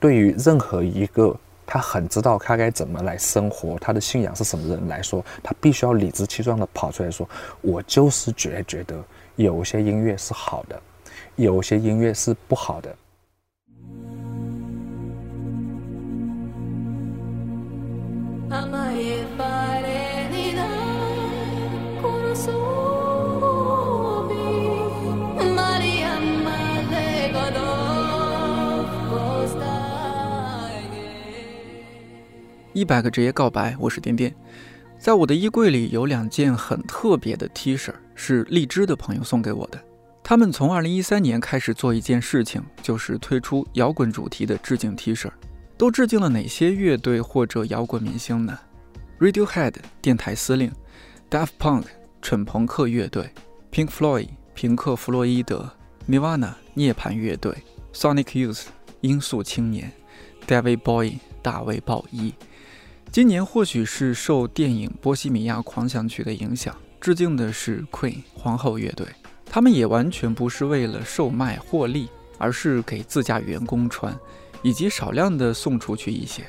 对于任何一个他很知道他该怎么来生活，他的信仰是什么人来说，他必须要理直气壮的跑出来说：“我就是觉觉得有些音乐是好的，有些音乐是不好的。”一百个职业告白，我是点点。在我的衣柜里有两件很特别的 T 恤，是荔枝的朋友送给我的。他们从二零一三年开始做一件事情，就是推出摇滚主题的致敬 T 恤。都致敬了哪些乐队或者摇滚明星呢？Radiohead 电台司令，Daft Punk 蠢朋克乐队，Pink Floyd 平克·弗洛伊德，Nirvana 涅槃乐队，Sonic Youth 音速青年，David Bowie 大卫·鲍伊。今年或许是受电影《波西米亚狂想曲》的影响，致敬的是 Queen 皇后乐队。他们也完全不是为了售卖获利，而是给自家员工穿，以及少量的送出去一些。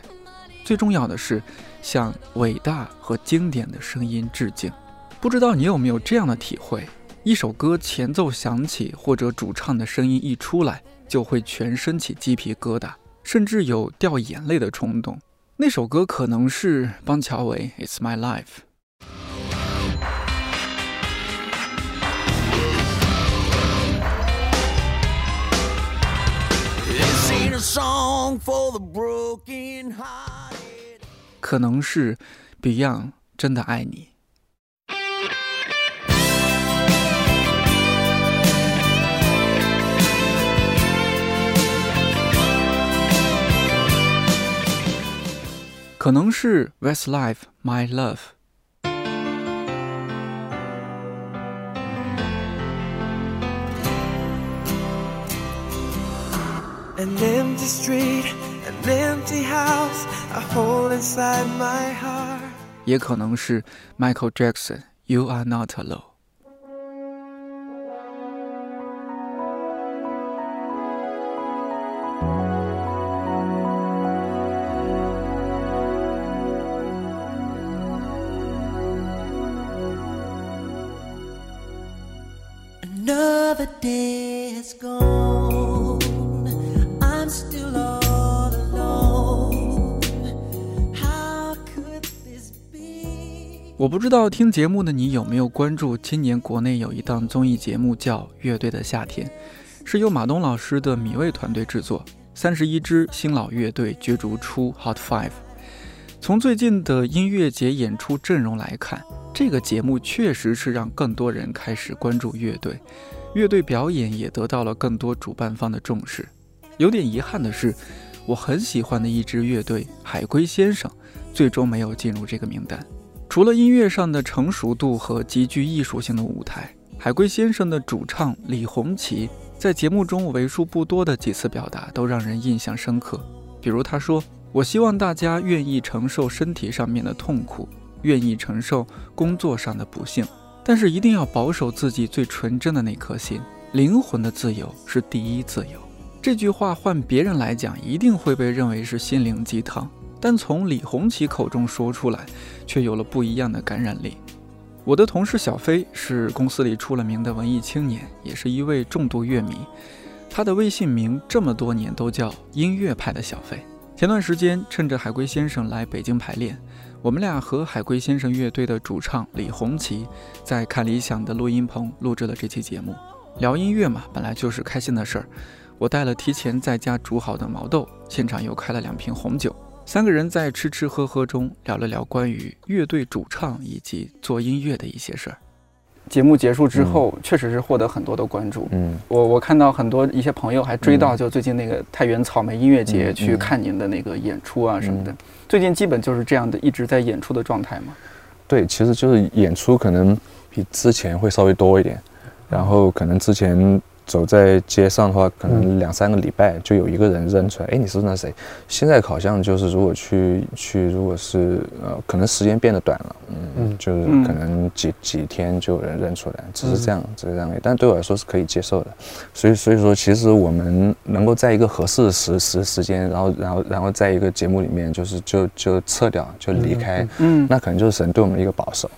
最重要的是向伟大和经典的声音致敬。不知道你有没有这样的体会：一首歌前奏响起，或者主唱的声音一出来，就会全身起鸡皮疙瘩，甚至有掉眼泪的冲动。那首歌可能是邦乔维《It's My Life》。可能是 Beyond 真的爱你。可能是 Westlife My Love。An empty street, an empty house, a hole inside my heart。也可能是 Michael Jackson You Are Not Alone。 我不知道听节目的你有没有关注，今年国内有一档综艺节目叫《乐队的夏天》，是由马东老师的米味团队制作，三十一支新老乐队角逐出 Hot Five。从最近的音乐节演出阵容来看，这个节目确实是让更多人开始关注乐队，乐队表演也得到了更多主办方的重视。有点遗憾的是，我很喜欢的一支乐队海龟先生，最终没有进入这个名单。除了音乐上的成熟度和极具艺术性的舞台，海龟先生的主唱李红旗在节目中为数不多的几次表达都让人印象深刻。比如他说：“我希望大家愿意承受身体上面的痛苦，愿意承受工作上的不幸，但是一定要保守自己最纯真的那颗心。灵魂的自由是第一自由。”这句话换别人来讲，一定会被认为是心灵鸡汤。但从李红旗口中说出来，却有了不一样的感染力。我的同事小飞是公司里出了名的文艺青年，也是一位重度乐迷。他的微信名这么多年都叫音乐派的小飞。前段时间趁着海龟先生来北京排练，我们俩和海龟先生乐队的主唱李红旗在看理想的录音棚录制了这期节目。聊音乐嘛，本来就是开心的事儿。我带了提前在家煮好的毛豆，现场又开了两瓶红酒。三个人在吃吃喝喝中聊了聊关于乐队主唱以及做音乐的一些事儿。节目结束之后，确实是获得很多的关注。嗯，我我看到很多一些朋友还追到就最近那个太原草莓音乐节去看您的那个演出啊什么的。最近基本就是这样的一直在演出的状态吗？对，其实就是演出可能比之前会稍微多一点，然后可能之前走在街上的话，可能两三个礼拜就有一个人认出来，哎，你是那谁？现在好像就是如果去去，如果是呃，可能时间变得短了，嗯，就是可能几几天就有人认出来，只是这样，只是这样。但对我来说是可以接受的。所以所以说，其实我们能够在一个合适的时时时间，然后然后然后在一个节目里面，就是就就撤掉，就离开，嗯，那可能就是神对我们一个保守，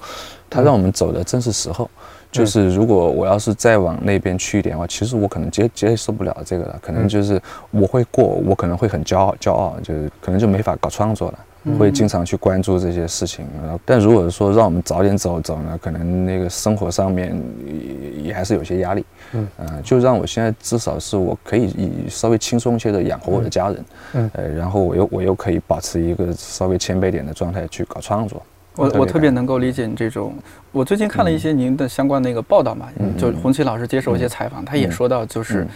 他让我们走的正是时候。就是如果我要是再往那边去一点的话，其实我可能接接受不了这个了，可能就是我会过，我可能会很骄傲，骄傲就是可能就没法搞创作了，会经常去关注这些事情。但如果说让我们早点走走呢，可能那个生活上面也也还是有些压力。嗯，就让我现在至少是我可以以稍微轻松一些的养活我的家人。嗯，呃，然后我又我又可以保持一个稍微谦卑点的状态去搞创作。我我特别能够理解你这种。我最近看了一些您的相关那个报道嘛，就洪奇老师接受一些采访，他也说到，就是，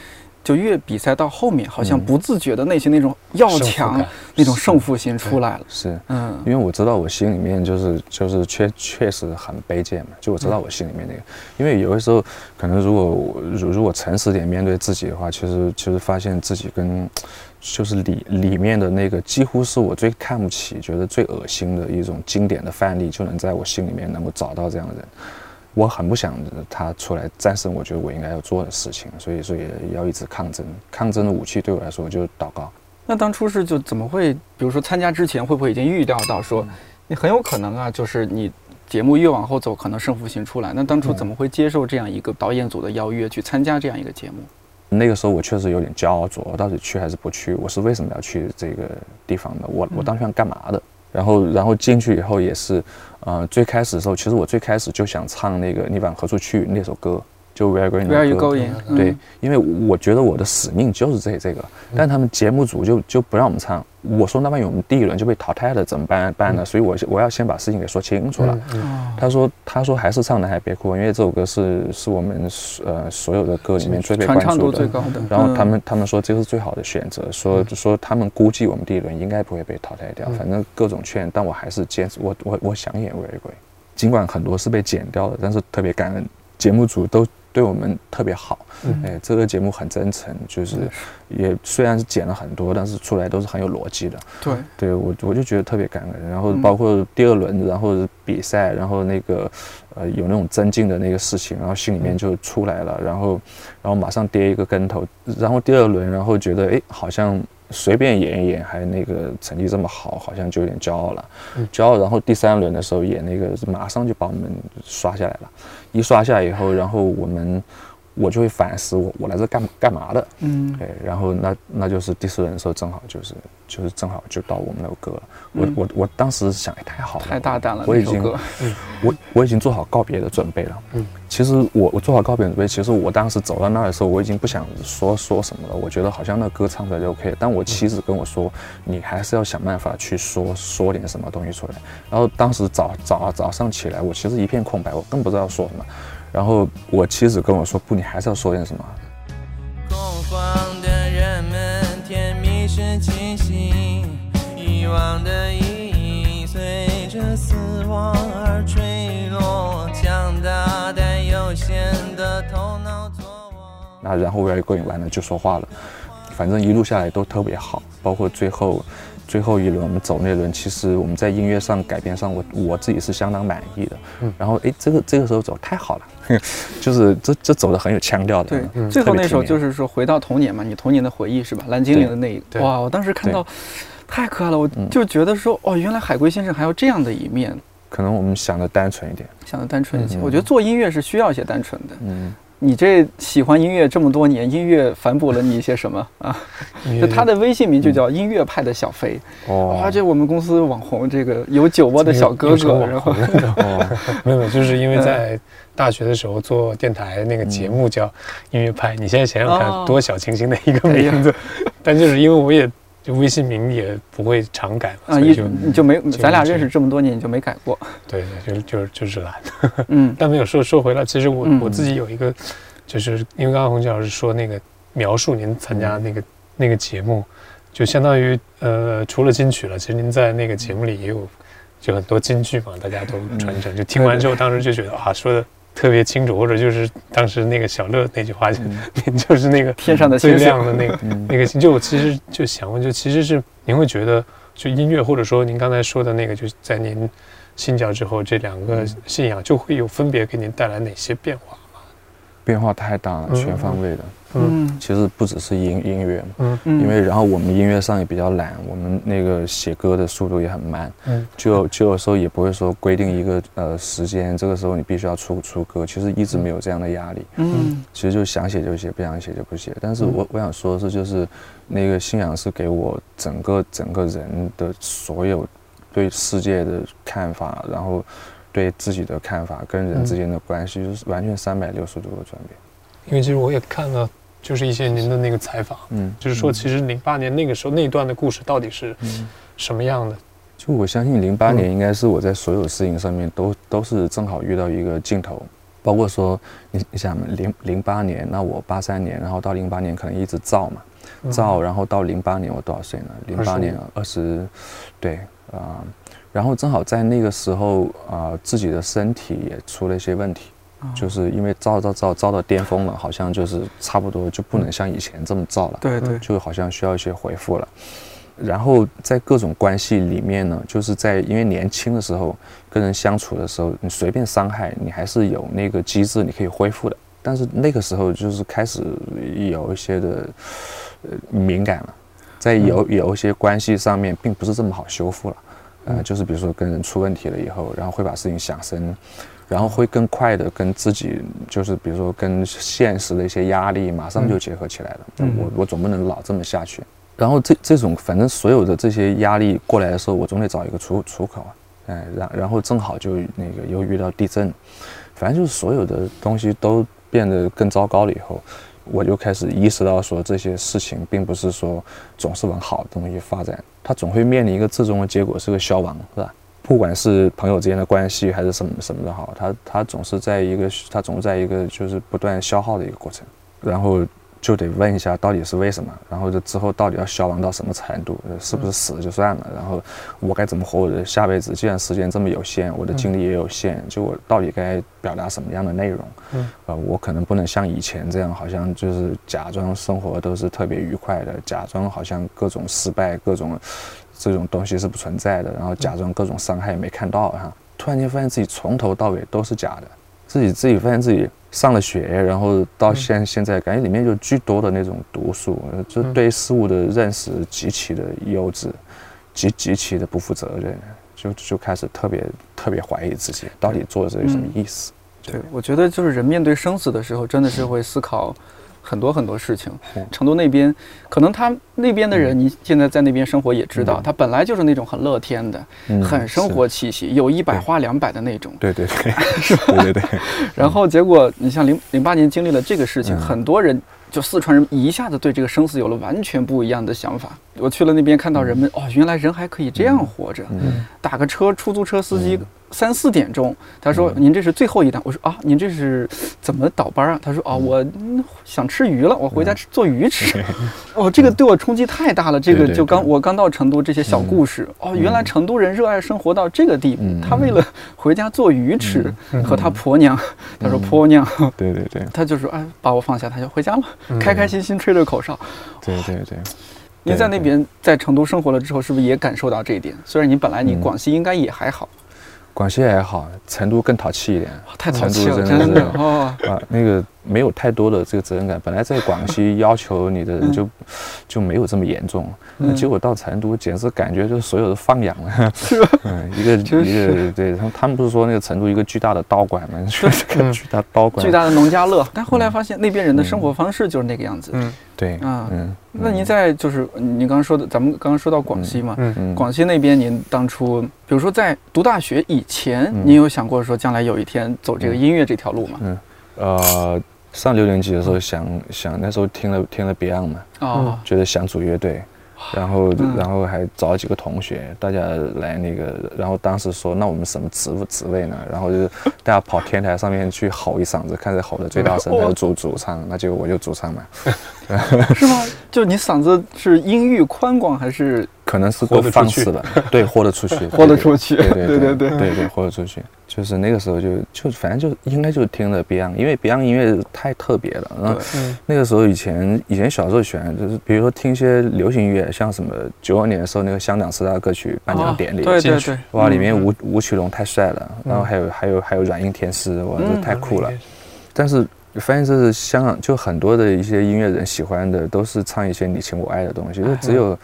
就越比赛到后面，好像不自觉的内心那种要强那种胜负心出来了。是，嗯，因为我知道我心里面就是就是确确实很卑贱嘛，就我知道我心里面那个，因为有的时候可能如果如如果诚实点面对自己的话，其实其实发现自己跟。就是里里面的那个，几乎是我最看不起、觉得最恶心的一种经典的范例，就能在我心里面能够找到这样的人。我很不想他出来战胜，我觉得我应该要做的事情，所以说也要一直抗争。抗争的武器对我来说就是祷告。那当初是就怎么会，比如说参加之前会不会已经预料到说，你很有可能啊，就是你节目越往后走，可能胜负心出来。那当初怎么会接受这样一个导演组的邀约去参加这样一个节目？那个时候我确实有点焦灼，我到底去还是不去？我是为什么要去这个地方的？我我当时想干嘛的？然后然后进去以后也是，呃，最开始的时候，其实我最开始就想唱那个《你往何处去》那首歌，就 Where Are You Going？对，因为我觉得我的使命就是这这个，但他们节目组就就不让我们唱。我说那万一我们第一轮就被淘汰了怎么办办呢？所以，我我要先把事情给说清楚了。他说他说还是唱男孩别哭，因为这首歌是是我们呃所有的歌里面最被关注的。然后他们他们说这是最好的选择，说说他们估计我们第一轮应该不会被淘汰掉。反正各种劝，但我还是坚持。我我我想演《very going，》，尽管很多是被剪掉的，但是特别感恩节目组都。对我们特别好，哎，这个节目很真诚，就是也虽然是剪了很多，但是出来都是很有逻辑的。对，对我我就觉得特别感恩。然后包括第二轮，然后比赛，然后那个呃有那种增进的那个事情，然后心里面就出来了，然后然后马上跌一个跟头，然后第二轮，然后觉得哎好像。随便演一演，还那个成绩这么好，好像就有点骄傲了，骄傲。然后第三轮的时候演那个，马上就把我们刷下来了。一刷下以后，然后我们。我就会反思我我来这干干嘛的，嗯，对，然后那那就是第四轮的时候，正好就是就是正好就到我们那首歌了。我我我当时想，哎，太好了，太大胆了，我已经，我我已经做好告别的准备了。嗯，其实我我做好告别准备，其实我当时走到那儿的时候，我已经不想说说什么了。我觉得好像那歌唱出来就 OK。但我妻子跟我说，你还是要想办法去说说点什么东西出来。然后当时早早早上起来，我其实一片空白，我更不知道说什么。然后我妻子跟我说：“不，你还是要说点什么。”那然后我也过瘾完了就说话了，反正一路下来都特别好，包括最后。最后一轮我们走那轮，其实我们在音乐上改编上，我我自己是相当满意的。嗯，然后哎，这个这个时候走太好了，就是这这走的很有腔调的。对，最后那首就是说回到童年嘛，你童年的回忆是吧？蓝精灵的那一哇，我当时看到太可爱了，我就觉得说哦，原来海龟先生还有这样的一面。可能我们想的单纯一点，想的单纯一些。我觉得做音乐是需要一些单纯的。嗯。你这喜欢音乐这么多年，音乐反哺了你一些什么啊？就他的微信名就叫音乐派的小飞哦，而且我们公司网红这个有酒窝的小哥哥，然后 没有没有，就是因为在大学的时候做电台那个节目叫音乐派，你现在想想看多小清新的一个名字，但就是因为我也。就微信名也不会常改嘛，啊，你就你就没，咱俩认识这么多年，你就没改过？对对，就就就是懒。嗯，但没有说说回来，其实我我自己有一个，就是因为刚刚洪杰老师说那个描述您参加那个那个节目，就相当于呃，除了金曲了，其实您在那个节目里也有就很多金句嘛，大家都传承。就听完之后，当时就觉得啊，说的特别清楚，或者就是当时那个小乐那句话，就 就是那个天上的最亮的那个那个星。就我其实就想问，就其实是您会觉得，就音乐或者说您刚才说的那个，就在您信教之后，这两个信仰就会有分别给您带来哪些变化吗？变化太大了，全方位的。嗯，其实不只是音音乐嘛，嗯，因为然后我们音乐上也比较懒，我们那个写歌的速度也很慢，嗯，就就有时候也不会说规定一个呃时间，这个时候你必须要出出歌，其实一直没有这样的压力，嗯，其实就想写就写，不想写就不写。但是我我想说的是，就是那个信仰是给我整个整个人的所有对世界的看法，然后对自己的看法跟人之间的关系，就是完全三百六十度的转变。因为其实我也看了，就是一些您的那个采访，嗯，就是说其实零八年那个时候那一段的故事到底是什么样的？就我相信零八年应该是我在所有事情上面都都是正好遇到一个镜头，包括说你你想零零八年，那我八三年，然后到零八年可能一直造嘛，造，然后到零八年我多少岁呢？零八年二十，对啊，然后正好在那个时候啊，自己的身体也出了一些问题。就是因为造造造造到巅峰了，好像就是差不多就不能像以前这么造了，对对，就好像需要一些回复了。然后在各种关系里面呢，就是在因为年轻的时候跟人相处的时候，你随便伤害你还是有那个机制你可以恢复的。但是那个时候就是开始有一些的呃敏感了，在有有一些关系上面并不是这么好修复了，呃，就是比如说跟人出问题了以后，然后会把事情想深。然后会更快的跟自己，就是比如说跟现实的一些压力，马上就结合起来了。我我总不能老这么下去。然后这这种反正所有的这些压力过来的时候，我总得找一个出出口啊。哎，然然后正好就那个又遇到地震，反正就是所有的东西都变得更糟糕了以后，我就开始意识到说这些事情并不是说总是往好的东西发展，它总会面临一个最终的结果是个消亡，是吧？不管是朋友之间的关系还是什么什么的好，他他总是在一个他总是在一个就是不断消耗的一个过程，然后就得问一下到底是为什么，然后这之后到底要消亡到什么程度，是不是死了就算了，然后我该怎么活我的下辈子？既然时间这么有限，我的精力也有限，就我到底该表达什么样的内容？嗯，呃，我可能不能像以前这样，好像就是假装生活都是特别愉快的，假装好像各种失败各种。这种东西是不存在的，然后假装各种伤害没看到哈，突然间发现自己从头到尾都是假的，自己自己发现自己上了学，然后到现现在感觉里面就巨多的那种毒素，就对事物的认识极其的幼稚，极极其的不负责任，就就开始特别特别怀疑自己到底做这有什么意思。对，我觉得就是人面对生死的时候，真的是会思考。很多很多事情，成都那边可能他那边的人，你现在在那边生活也知道，他本来就是那种很乐天的，很生活气息，有一百花两百的那种。对对对，是吧？对 对对。然后结果你像零零八年经历了这个事情，很多人就四川人一下子对这个生死有了完全不一样的想法。我去了那边看到人们，哦，原来人还可以这样活着。打个车，出租车司机。三四点钟，他说：“您这是最后一单。”我说：“啊，您这是怎么倒班啊？”他说：“啊，我想吃鱼了，我回家吃做鱼吃。” 哦，这个对我冲击太大了。这个就刚我刚到成都，这些小故事哦，原来成都人热爱生活到这个地步。他为了回家做鱼吃，和他婆娘，他说婆娘，对 对对，他就说：“哎，把我放下，他就回家了，开开心心吹着口哨。”对对对，您在那边在成都生活了之后，是不是也感受到这一点？虽然你本来你广西应该也还好。广西还好，成都更淘气一点。太淘气了，真的哦啊，那个没有太多的这个责任感。本来在广西要求你的人就就没有这么严重，那结果到成都简直感觉就是所有的放养了。是吧？嗯，一个 一个对，他们他们不是说那个成都一个巨大的道馆吗？就是个巨大道馆，巨大的农家乐。但后来发现那边人的生活方式就是那个样子。嗯。对啊，嗯，那您在就是您刚刚说的，咱们刚刚说到广西嘛，嗯嗯，广西那边您当初，比如说在读大学以前，您有想过说将来有一天走这个音乐这条路吗？嗯，呃，上六年级的时候想想，那时候听了听了 Beyond 嘛，哦，觉得想组乐队。然后，然后还找几个同学，大家来那个，然后当时说，那我们什么职务职位呢？然后就 大家跑天台上面去吼一嗓子，看谁吼的最大声，就主主唱，那就我就主唱嘛。是吗？就你嗓子是音域宽广还是可能是都放肆了，对，豁得出去，豁 得出去，对对对对对对。对，豁得出去。就是那个时候就就反正就应该就是听的 Beyond，因为 Beyond 音乐太特别了。然后那个时候以前以前小时候喜欢就是比如说听一些流行音乐，像什么九二年的时候那个香港十大歌曲颁奖典礼，对对对，哇，里面吴吴奇隆太帅了，然后还有还有还有软硬天师，哇，这太酷了。但是发现这是香港就很多的一些音乐人喜欢的都是唱一些你情我爱的东西，就只有。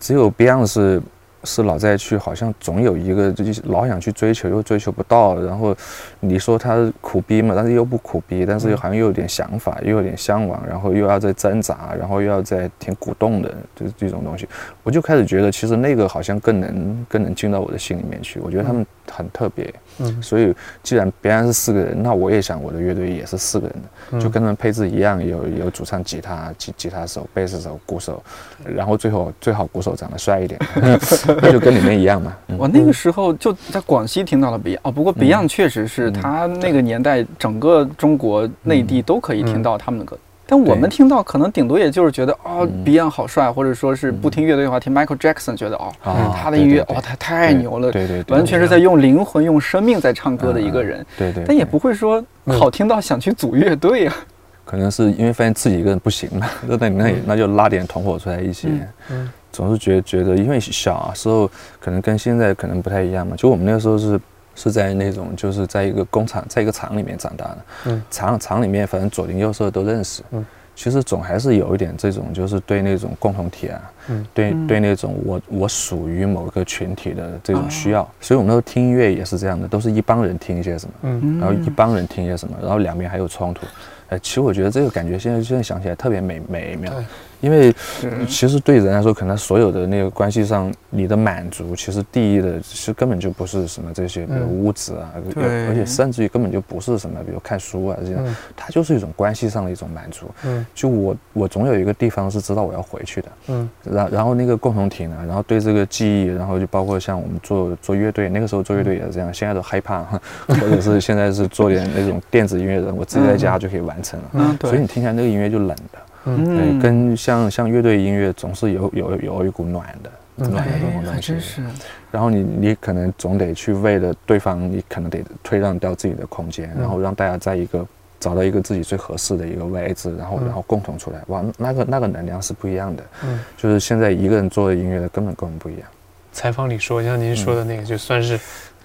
只有 Beyond 是是老在去，好像总有一个就是老想去追求，又追求不到。然后你说他苦逼嘛，但是又不苦逼，但是又好像又有点想法，又有点向往，然后又要在挣扎，然后又要在挺鼓动的，就是这种东西。我就开始觉得，其实那个好像更能更能进到我的心里面去。我觉得他们很特别。嗯，所以既然别人是四个人，那我也想我的乐队也是四个人的，就跟他们配置一样，有有主唱、吉他、吉吉他手、贝斯手、鼓手，然后最后最好鼓手长得帅一点，那就跟里面一样嘛。我那个时候就在广西听到了 Beyond，哦，不过 Beyond 确实是他那个年代整个中国内地都可以听到他们的歌。但我们听到可能顶多也就是觉得哦，Beyond 好帅，或者说是不听乐队的话，听 Michael Jackson 觉得哦，他的音乐哦，他太牛了，对对，完全是在用灵魂、用生命在唱歌的一个人，对对。但也不会说好听到想去组乐队啊。可能是因为发现自己一个人不行了，那那那那就拉点同伙出来一起。嗯，总是觉觉得，因为小时候可能跟现在可能不太一样嘛，就我们那个时候是。是在那种就是在一个工厂，在一个厂里面长大的。嗯，厂厂里面反正左邻右舍都认识。嗯，其实总还是有一点这种，就是对那种共同体啊，嗯，对对那种我我属于某个群体的这种需要。所以我们那时候听音乐也是这样的，都是一帮人听一些什么，嗯，然后一帮人听一些什么，然后两边还有冲突。哎，其实我觉得这个感觉现在现在想起来特别美美妙。因为其实对人来说，可能所有的那个关系上，你的满足其实第一的，其实根本就不是什么这些，比如物质啊，而且甚至于根本就不是什么，比如看书啊这些，它就是一种关系上的一种满足。嗯，就我我总有一个地方是知道我要回去的。嗯，然然后那个共同体呢，然后对这个记忆，然后就包括像我们做做乐队，那个时候做乐队也是这样，现在都害怕，或者是现在是做点那种电子音乐人，我自己在家就可以完成了。所以你听起来那个音乐就冷的。嗯，跟像像乐队音乐总是有有有一股暖的暖的这种东西，然后你你可能总得去为了对方，你可能得退让掉自己的空间，然后让大家在一个找到一个自己最合适的一个位置，然后然后共同出来，哇，那个那个能量是不一样的。嗯，就是现在一个人做的音乐的根本跟我们不一样。采访里说，像您说的那个，就算是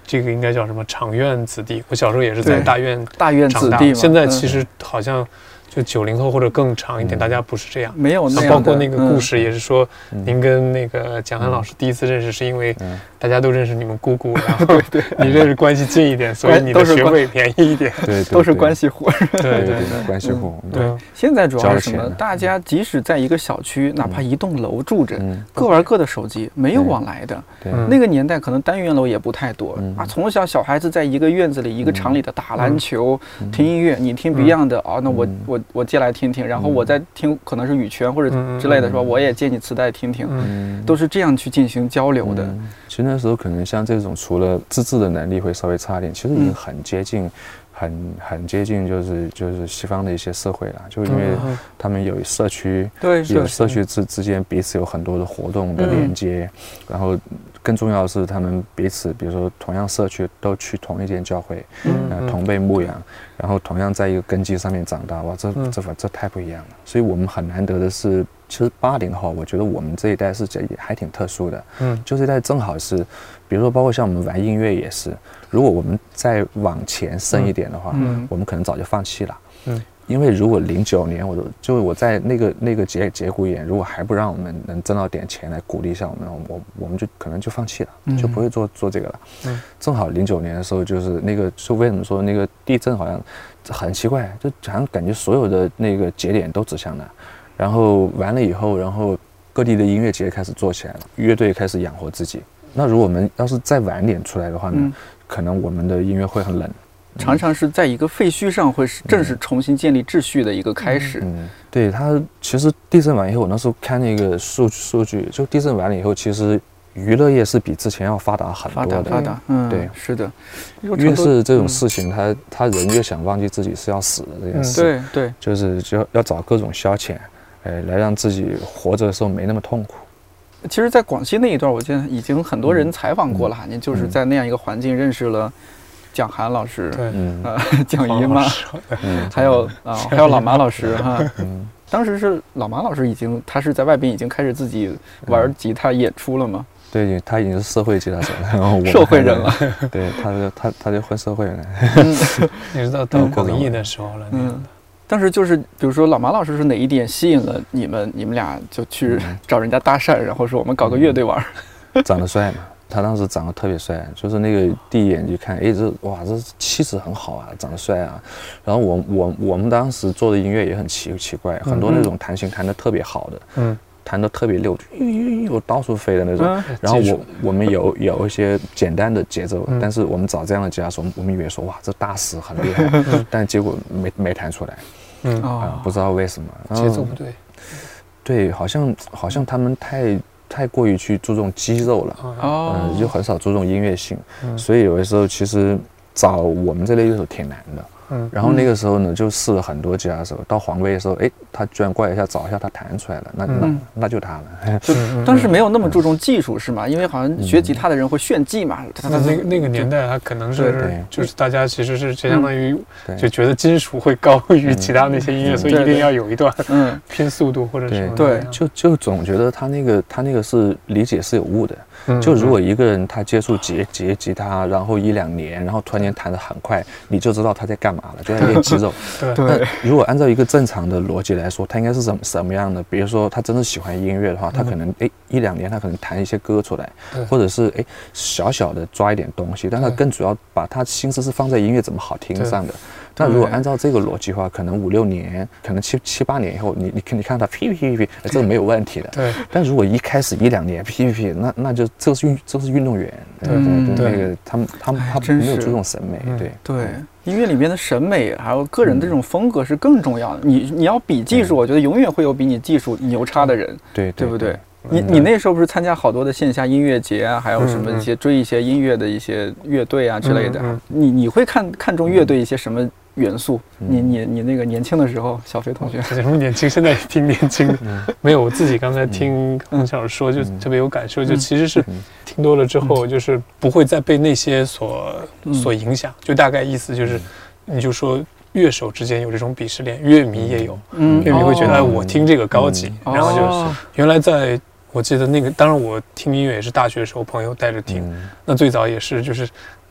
这个应该叫什么长院子弟。我小时候也是在大院大院子弟现在其实好像。就九零后或者更长一点，大家不是这样，没有那样包括那个故事也是说，您跟那个蒋涵老师第一次认识是因为大家都认识你们姑姑，然后你认识关系近一点，所以你的学费便宜一点，对，都是关系户，对对对，关系户。对，现在主要是什么？大家即使在一个小区，哪怕一栋楼住着，各玩各的手机，没有往来的。那个年代可能单元楼也不太多啊，从小小孩子在一个院子里、一个厂里的打篮球、听音乐，你听 Beyond 的啊，那我我。我借来听听，然后我再听，可能是羽泉或者之类的，是吧？我也借你磁带听听，都是这样去进行交流的。其实那时候可能像这种，除了自制的能力会稍微差一点，其实已经很接近。很很接近，就是就是西方的一些社会了，就因为他们有社区，对，有社区之之间彼此有很多的活动的连接，然后更重要的是他们彼此，比如说同样社区都去同一间教会，嗯，同被牧养，然后同样在一个根基上面长大，哇，这这这太不一样了。所以我们很难得的是，其实八零后，我觉得我们这一代是也还挺特殊的，嗯，就这一代正好是，比如说包括像我们玩音乐也是。如果我们再往前深一点的话，嗯，我们可能早就放弃了，嗯，因为如果零九年，我都就我在那个那个节节骨眼，如果还不让我们能挣到点钱来鼓励一下我们，我我们就可能就放弃了，就不会做做这个了。嗯，正好零九年的时候，就是那个，就为什么说那个地震好像很奇怪，就好像感觉所有的那个节点都指向那，然后完了以后，然后各地的音乐节开始做起来了，乐队开始养活自己。那如果我们要是再晚点出来的话呢？可能我们的音乐会很冷，常常是在一个废墟上会是正式重新建立秩序的一个开始。嗯，对它其实地震完以后，我那时候看那个数数据，就地震完了以后，其实娱乐业是比之前要发达很多的。发达，嗯，对，是的。越是这种事情，他他人越想忘记自己是要死的这件事。对对，就是就要要找各种消遣，哎，来让自己活着的时候没那么痛苦。其实，在广西那一段，我记得已经很多人采访过了。您就是在那样一个环境认识了蒋涵老师，对，呃，蒋姨妈，还有啊，还有老马老师哈。当时是老马老师已经，他是在外边已经开始自己玩吉他演出了吗？对，他已经是社会吉他手了，社会人了。对，他就他他就混社会了。你知道到广义的时候了，嗯。当时就是，比如说老马老师是哪一点吸引了你们？你们俩就去找人家搭讪，然后说我们搞个乐队玩。长得帅嘛，他当时长得特别帅，就是那个第一眼就看，哎，这哇，这气质很好啊，长得帅啊。然后我我我们当时做的音乐也很奇奇怪，很多那种弹琴弹得特别好的，嗯，弹得特别溜，又到处飞的那种。然后我我们有有一些简单的节奏，但是我们找这样的吉他手，我们以为说哇，这大师很厉害，但结果没没弹出来。嗯。啊，不知道为什么。节奏不对，对，好像好像他们太太过于去注重肌肉了，嗯，就很少注重音乐性，所以有的时候其实找我们这类乐手挺难的。嗯，然后那个时候呢，就试了很多吉他手。到黄威的时候，哎，他居然过来一下找一下，他弹出来了，那那那就他了。就当时没有那么注重技术是吗？因为好像学吉他的人会炫技嘛。他那个那个年代，他可能是就是大家其实是相当于就觉得金属会高于其他那些音乐，所以一定要有一段嗯拼速度或者什么。对，就就总觉得他那个他那个是理解是有误的。就如果一个人他接触吉吉吉他，然后一两年，然后突然间弹得很快，你就知道他在干嘛了，就在练肌肉。对。如果按照一个正常的逻辑来说，他应该是什么什么样的？比如说他真的喜欢音乐的话，他可能哎一两年他可能弹一些歌出来，或者是哎小小的抓一点东西，但他更主要把他心思是放在音乐怎么好听上的。那如果按照这个逻辑的话，可能五六年，可能七七八年以后，你你看你看他噼噼噼，这个没有问题的。对。但如果一开始一两年噼噼噼，那那就这是运这是运动员。对对对。那个他们他们他没有注重审美。对对。音乐里面的审美还有个人的这种风格是更重要的。你你要比技术，我觉得永远会有比你技术牛叉的人。对对不对？你你那时候不是参加好多的线下音乐节啊，还有什么一些追一些音乐的一些乐队啊之类的。你你会看看重乐队一些什么？元素，你你你那个年轻的时候，小飞同学，什么年轻？现在也挺年轻的。没有，我自己刚才听孟小说，就特别有感受。就其实是听多了之后，就是不会再被那些所所影响。就大概意思就是，你就说乐手之间有这种鄙视链，乐迷也有。嗯，乐迷会觉得，哎，我听这个高级。然后就是原来在我记得那个，当然我听音乐也是大学时候朋友带着听。那最早也是就是。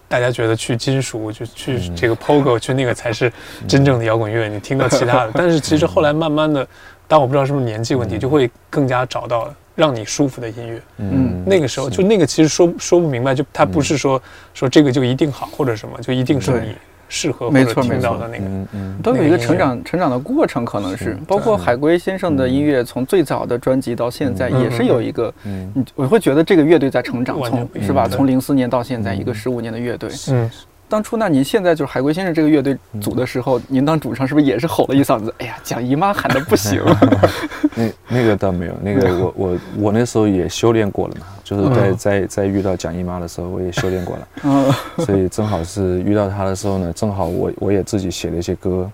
大家觉得去金属就去这个 Pogo 去那个才是真正的摇滚乐，你听到其他的。但是其实后来慢慢的，但我不知道是不是年纪问题，就会更加找到让你舒服的音乐。嗯，那个时候就那个其实说说不明白，就他不是说说这个就一定好或者什么，就一定是你。适合没错没错。的那个，都有一个成长成长的过程，可能是包括海龟先生的音乐，从最早的专辑到现在，也是有一个，嗯，我会觉得这个乐队在成长，从是吧？从零四年到现在，一个十五年的乐队，嗯。当初那您现在就是海龟先生这个乐队组的时候，您当主唱是不是也是吼了一嗓子？哎呀，蒋姨妈喊的不行。那那个倒没有，那个我我我那时候也修炼过了嘛，就是在在在遇到蒋姨妈的时候，我也修炼过了。嗯。所以正好是遇到她的时候呢，正好我我也自己写了一些歌，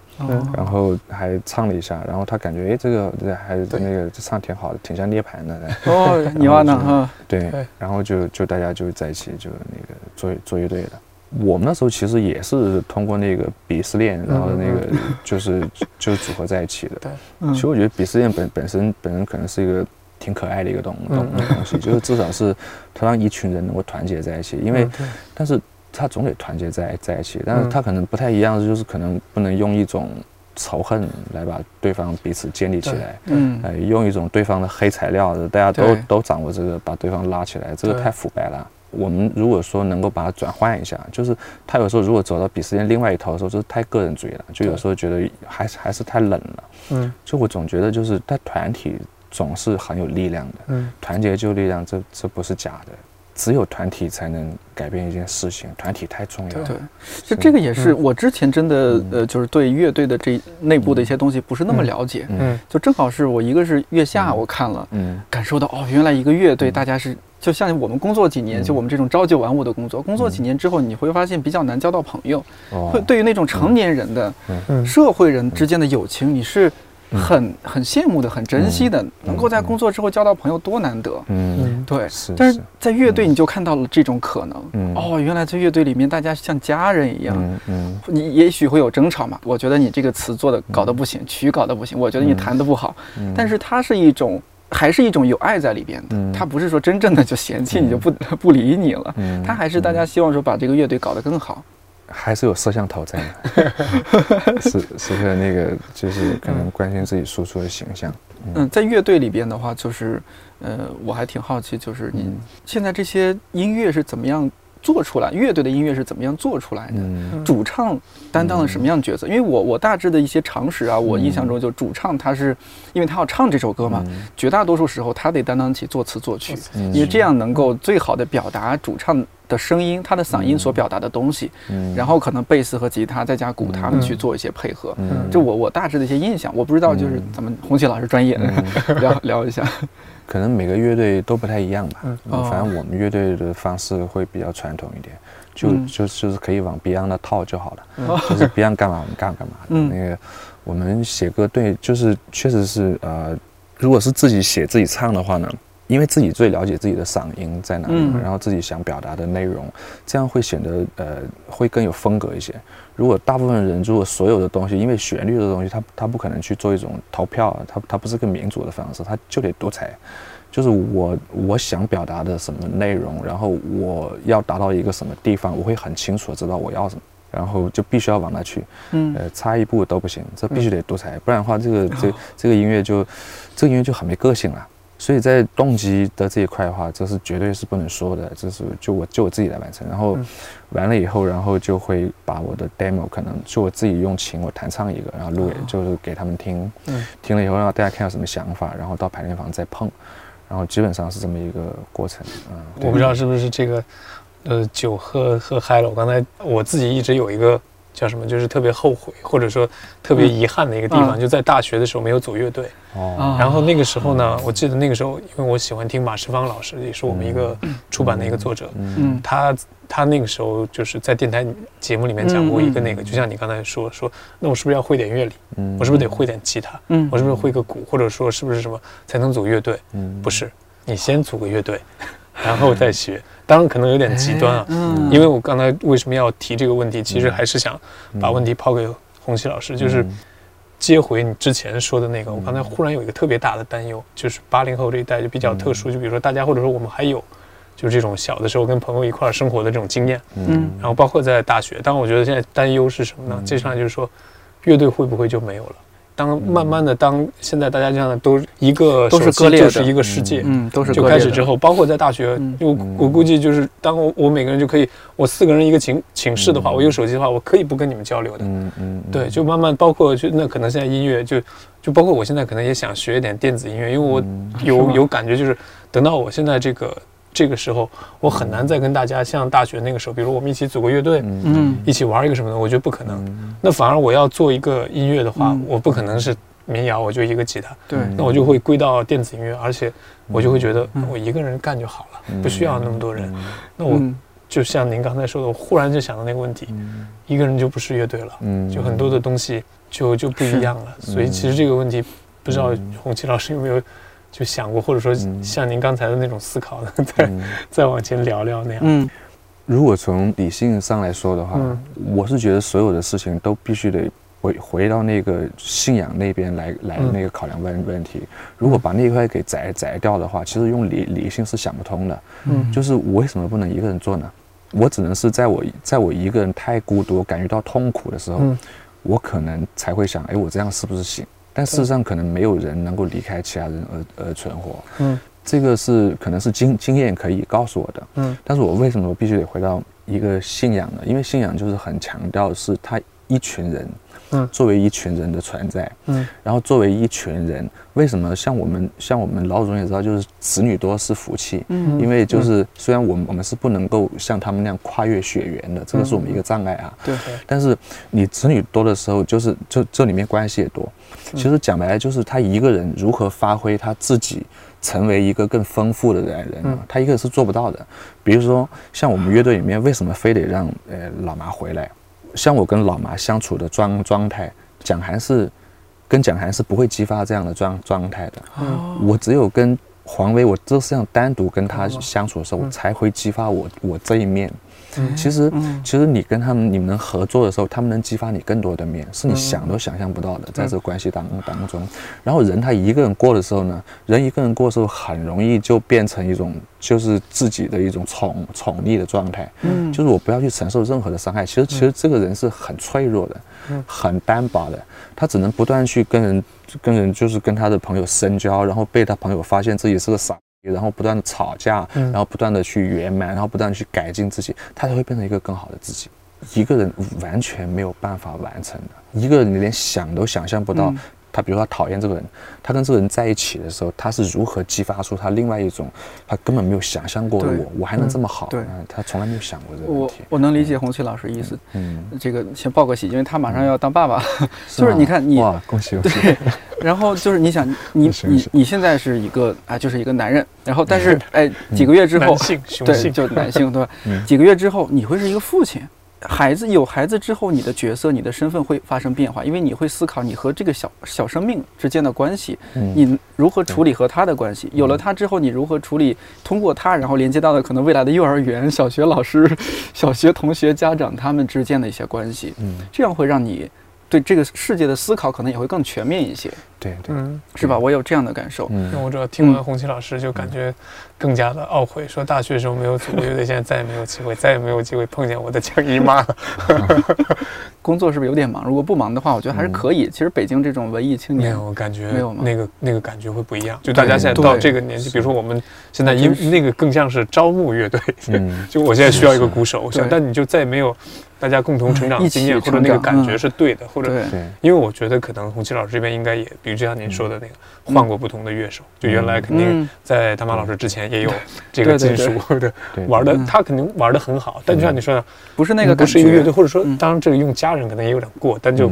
然后还唱了一下，然后她感觉哎这个还那个唱挺好的，挺像涅槃的。哦，你娃呢？哈。对。然后就就大家就在一起就那个做做乐队了。我们那时候其实也是通过那个鄙视链，然后那个就是就组合在一起的。对，其实我觉得鄙视链本本身本身可能是一个挺可爱的一个东东东西，就是至少是它让一群人能够团结在一起。因为，但是它总得团结在在一起，但是它可能不太一样，就是可能不能用一种仇恨来把对方彼此建立起来。嗯，呃，用一种对方的黑材料，大家都都掌握这个，把对方拉起来，这个太腐败了。我们如果说能够把它转换一下，就是他有时候如果走到鄙视链另外一头的时候，就是太个人主义了，就有时候觉得还是还是太冷了。嗯，就我总觉得就是他团体总是很有力量的。嗯，团结就力量，这这不是假的。只有团体才能改变一件事情，团体太重要了。对，就这个也是我之前真的呃，就是对乐队的这内部的一些东西不是那么了解。嗯，就正好是我一个是月下我看了，嗯，感受到哦，原来一个乐队大家是。就像我们工作几年，就我们这种朝九晚五的工作，工作几年之后，你会发现比较难交到朋友。会对于那种成年人的社会人之间的友情，你是很很羡慕的，很珍惜的。能够在工作之后交到朋友，多难得。嗯，对，是，但是在乐队你就看到了这种可能。嗯，哦，原来在乐队里面大家像家人一样。嗯。嗯，你也许会有争吵嘛？我觉得你这个词做的搞得不行，曲搞得不行，我觉得你弹的不好。嗯，但是它是一种，还是一种有爱在里边的。嗯，它不是说真正的就嫌弃你就不 不理你了。嗯，它还是大家希望说把这个乐队搞得更好。还是有摄像头在的，是是个那个，就是可能关心自己输出的形象。嗯，在乐队里边的话，就是，呃，我还挺好奇，就是你现在这些音乐是怎么样做出来？乐队的音乐是怎么样做出来的？主唱担当了什么样的角色？因为我我大致的一些常识啊，我印象中就主唱他是，因为他要唱这首歌嘛，绝大多数时候他得担当起作词作曲，因为这样能够最好的表达主唱。的声音，他的嗓音所表达的东西，然后可能贝斯和吉他再加鼓，他们去做一些配合。就我我大致的一些印象，我不知道就是咱们红旗老师专业 聊聊一下。可能每个乐队都不太一样吧。反正我们乐队的方式会比较传统一点，就就就是可以往 Beyond 的套就好了。就是 Beyond 干嘛我们干干嘛。那个我们写歌对，就是确实是呃，如果是自己写自己唱的话呢。因为自己最了解自己的嗓音在哪里，然后自己想表达的内容，这样会显得呃会更有风格一些。如果大部分人如果所有的东西，因为旋律的东西，他他不可能去做一种投票，他他不是个民主的方式，他就得独裁。就是我我想表达的什么内容，然后我要达到一个什么地方，我会很清楚的知道我要什么，然后就必须要往那去。嗯，呃，差一步都不行，这必须得独裁，不然的话，这个这这个音乐就这个音乐就很没个性了。所以在动机的这一块的话，这是绝对是不能说的，这是就我就我自己来完成，然后完了以后，然后就会把我的 demo 可能就我自己用琴我弹唱一个，然后录给就是给他们听，听了以后让大家看有什么想法，然后到排练房再碰，然后基本上是这么一个过程。嗯，我不知道是不是这个，呃，酒喝喝嗨了。我刚才我自己一直有一个。叫什么？就是特别后悔，或者说特别遗憾的一个地方，就在大学的时候没有组乐队。哦。然后那个时候呢，我记得那个时候，因为我喜欢听马世芳老师，也是我们一个出版的一个作者。嗯。他他那个时候就是在电台节目里面讲过一个那个，就像你刚才说说，那我是不是要会点乐理？嗯。我是不是得会点吉他？嗯。我是不是会个鼓？或者说是不是什么才能组乐队？嗯。不是，你先组个乐队，然后再学。当然可能有点极端啊，嗯，因为我刚才为什么要提这个问题，其实还是想把问题抛给红旗老师，就是接回你之前说的那个。我刚才忽然有一个特别大的担忧，就是八零后这一代就比较特殊，就比如说大家或者说我们还有，就是这种小的时候跟朋友一块儿生活的这种经验，嗯，然后包括在大学，但我觉得现在担忧是什么呢？接下来就是说，乐队会不会就没有了？当慢慢的，当现在大家这样的都一个都是割裂就是一个世界，嗯，都是就开始之后，包括在大学，我我估计就是当我我每个人就可以，我四个人一个寝寝室的话，我有手机的话，我可以不跟你们交流的，嗯嗯，对，就慢慢包括就那可能现在音乐就就包括我现在可能也想学一点电子音乐，因为我有有感觉就是等到我现在这个。这个时候，我很难再跟大家像大学那个时候，比如我们一起组个乐队，嗯，一起玩一个什么的，我觉得不可能。那反而我要做一个音乐的话，我不可能是民谣，我就一个吉他，对，那我就会归到电子音乐，而且我就会觉得我一个人干就好了，不需要那么多人。那我就像您刚才说的，我忽然就想到那个问题，一个人就不是乐队了，嗯，就很多的东西就就不一样了。所以其实这个问题，不知道红旗老师有没有？就想过，或者说像您刚才的那种思考，再再往前聊聊那样。嗯，如果从理性上来说的话，我是觉得所有的事情都必须得回回到那个信仰那边来来那个考量问问题。如果把那一块给摘摘掉的话，其实用理理性是想不通的。嗯，就是我为什么不能一个人做呢？我只能是在我在我一个人太孤独、感觉到痛苦的时候，我可能才会想，哎，我这样是不是行？但事实上，可能没有人能够离开其他人而而存活。嗯，这个是可能是经经验可以告诉我的。嗯，但是我为什么必须得回到一个信仰呢？因为信仰就是很强调是他一群人。嗯，作为一群人的存在，嗯，然后作为一群人，为什么像我们像我们老祖宗也知道，就是子女多是福气，嗯，因为就是虽然我们我们是不能够像他们那样跨越血缘的，这个是我们一个障碍啊，对，但是你子女多的时候，就是这这里面关系也多，其实讲白了就是他一个人如何发挥他自己，成为一个更丰富的人，人，他一个人是做不到的。比如说像我们乐队里面，为什么非得让呃老麻回来？像我跟老麻相处的状状态，蒋涵是跟蒋涵是不会激发这样的状状态的。我只有跟黄威，我就是样单独跟他相处的时候，我才会激发我我这一面。其实，其实你跟他们你们合作的时候，他们能激发你更多的面，是你想都想象不到的，在这个关系当当中。然后人他一个人过的时候呢，人一个人过的时候，很容易就变成一种就是自己的一种宠宠溺的状态。嗯，就是我不要去承受任何的伤害。其实，其实这个人是很脆弱的，很单薄的，他只能不断去跟人跟人就是跟他的朋友深交，然后被他朋友发现自己是个傻。然后不断的吵架，然后不断的去圆满，然后不断的去改进自己，他才会变成一个更好的自己。一个人完全没有办法完成的，一个人你连想都想象不到。他比如说他讨厌这个人，他跟这个人在一起的时候，他是如何激发出他另外一种他根本没有想象过的我，我还能这么好？对，他从来没有想过这个问题。我我能理解红旗老师意思。嗯，这个先报个喜，因为他马上要当爸爸，就是你看你哇，恭喜恭喜。对，然后就是你想你 你你现在是一个啊，就是一个男人，然后但是哎几个月之后，男性对，就男性对吧？几个月之后你会是一个父亲。孩子有孩子之后，你的角色、你的身份会发生变化，因为你会思考你和这个小小生命之间的关系，你如何处理和他的关系？有了他之后，你如何处理通过他，然后连接到的可能未来的幼儿园、小学老师、小学同学、家长他们之间的一些关系？嗯，这样会让你。对这个世界的思考可能也会更全面一些，对对，是吧？我有这样的感受。那我主要听完红旗老师，就感觉更加的懊悔，说大学时候没有组乐队，现在再也没有机会，再也没有机会碰见我的江姨妈了。工作是不是有点忙？如果不忙的话，我觉得还是可以。其实北京这种文艺青年，我感觉没有那个那个感觉会不一样。就大家现在到这个年纪，比如说我们现在因那个更像是招募乐队，嗯，就我现在需要一个鼓手，我想，但你就再也没有。大家共同成长的经验或者那个感觉是对的，或者因为我觉得可能红旗老师这边应该也，比如就像您说的那个，换过不同的乐手，就原来肯定在大马老师之前也有这个金属的玩的，他肯定玩的很好，但就像你说的，不是那个不是一个乐队，或者说当然这个用家人可能也有点过，但就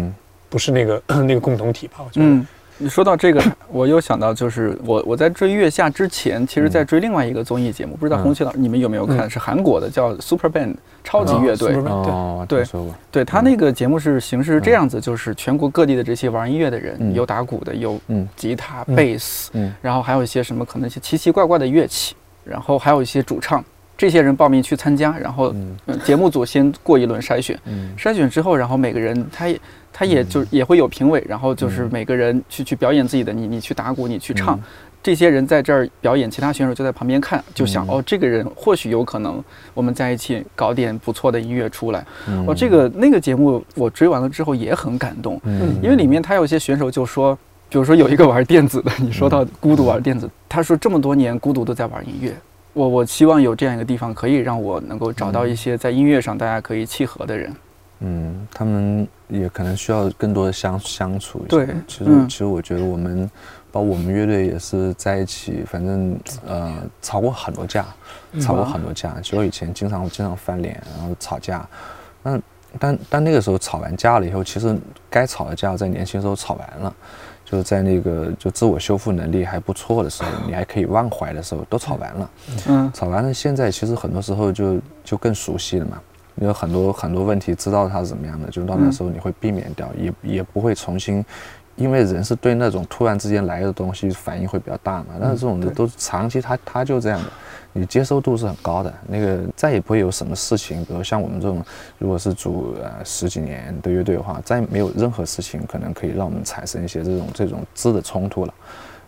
不是那个 那个共同体吧，我觉得。你说到这个，我又想到，就是我我在追《月下》之前，其实在追另外一个综艺节目，不知道红旗老师你们有没有看？是韩国的，叫 Super Band 超级乐队。哦，对。对。对，他那个节目是形式是这样子，就是全国各地的这些玩音乐的人，有打鼓的，有吉他、贝斯，然后还有一些什么可能一些奇奇怪怪的乐器，然后还有一些主唱，这些人报名去参加，然后节目组先过一轮筛选，筛选之后，然后每个人他也。他也就也会有评委，然后就是每个人去去表演自己的，你你去打鼓，你去唱，这些人在这儿表演，其他选手就在旁边看，就想哦，这个人或许有可能，我们在一起搞点不错的音乐出来。哦，这个那个节目我追完了之后也很感动，因为里面他有些选手就说，比如说有一个玩电子的，你说到孤独玩电子，他说这么多年孤独都在玩音乐，我我希望有这样一个地方可以让我能够找到一些在音乐上大家可以契合的人。嗯，他们也可能需要更多的相相处。对，其实其实我觉得我们，包括我们乐队也是在一起，反正呃吵过很多架，吵过很多架。其实以前经常经常翻脸，然后吵架。那但但那个时候吵完架了以后，其实该吵的架在年轻时候吵完了，就是在那个就自我修复能力还不错的时候，你还可以忘怀的时候，都吵完了。嗯，吵完了，现在其实很多时候就就更熟悉了嘛。你有很多很多问题，知道它是怎么样的，就到那时候你会避免掉，也也不会重新，因为人是对那种突然之间来的东西反应会比较大嘛。但是这种的都是长期，他他就这样的，你接受度是很高的。那个再也不会有什么事情，比如像我们这种，如果是组呃十几年的乐队的话，再没有任何事情可能可以让我们产生一些这种这种质的冲突了。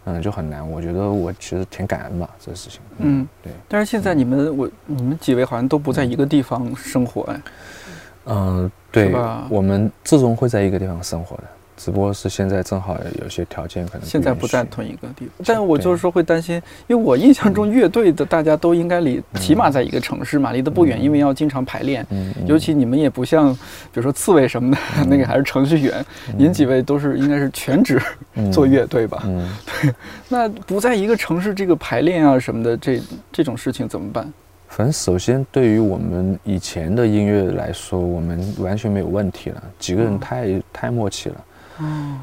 嗯，就很难。我觉得我其实挺感恩吧，这个事情。嗯，对。但是现在你们，我你们几位好像都不在一个地方生活哎。嗯，对。我们最终会在一个地方生活的。只不过是现在正好有些条件可能现在不在同一个地方，但我就是说会担心，因为我印象中乐队的大家都应该离起码在一个城市嘛，离得不远，因为要经常排练。嗯，尤其你们也不像，比如说刺猬什么的，那个还是程序员，您几位都是应该是全职 做乐队吧？嗯，对。那不在一个城市，这个排练啊什么的，这这种事情怎么办？反正首先对于我们以前的音乐来说，我们完全没有问题了，几个人太太默契了。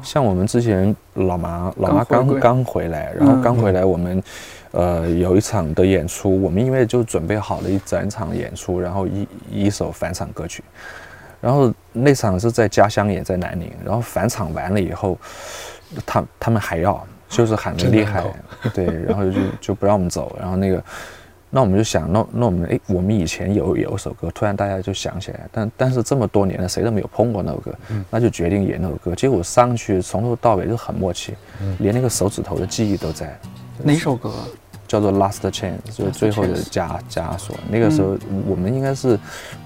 像我们之前老麻老麻刚刚回来，然后刚回来，我们呃有一场的演出，我们因为就准备好了一整场演出，然后一一首返场歌曲，然后那场是在家乡，也在南宁，然后返场完了以后，他他们还要就是喊的厉害，对，然后就就不让我们走，然后那个，那我们就想，那那我们哎，我们以前有有一首歌，突然大家就想起来，但但是这么多年了，谁都没有碰过那首歌，那就决定演那首歌。结果上去从头到尾就很默契，连那个手指头的记忆都在。哪首歌？叫做 Last Chance，就是最后的枷枷锁。那个时候我们应该是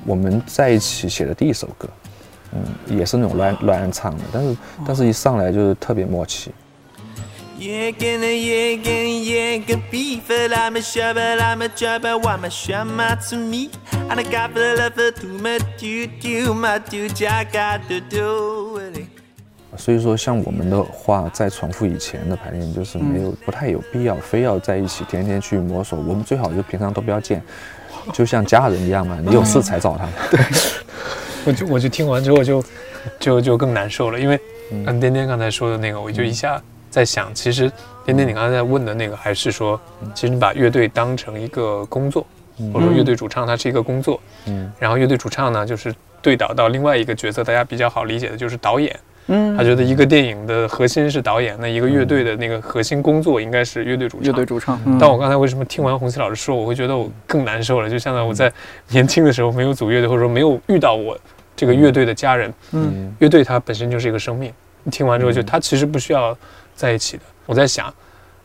我们在一起写的第一首歌，嗯，也是那种乱乱唱的，但是但是一上来就是特别默契。所以说，像我们的话，在重复以前的排练，就是没有不太有必要，非要在一起天天去摸索。我们最好就平常都不要见，就像家人一样嘛。你有事才找他。对，我就我就听完之后就就就更难受了，因为嗯，颠颠刚才说的那个，我就一下在想，其实天天你刚才在问的那个，还是说，其实你把乐队当成一个工作，或者说乐队主唱他是一个工作，嗯，然后乐队主唱呢，就是对导到另外一个角色，大家比较好理解的就是导演。嗯，他觉得一个电影的核心是导演，那一个乐队的那个核心工作应该是乐队主唱。乐队主唱。但我刚才为什么听完洪熙老师说，我会觉得我更难受了？就相当于我在年轻的时候没有组乐队，或者说没有遇到我这个乐队的家人。嗯。乐队它本身就是一个生命，听完之后就它其实不需要在一起的。我在想，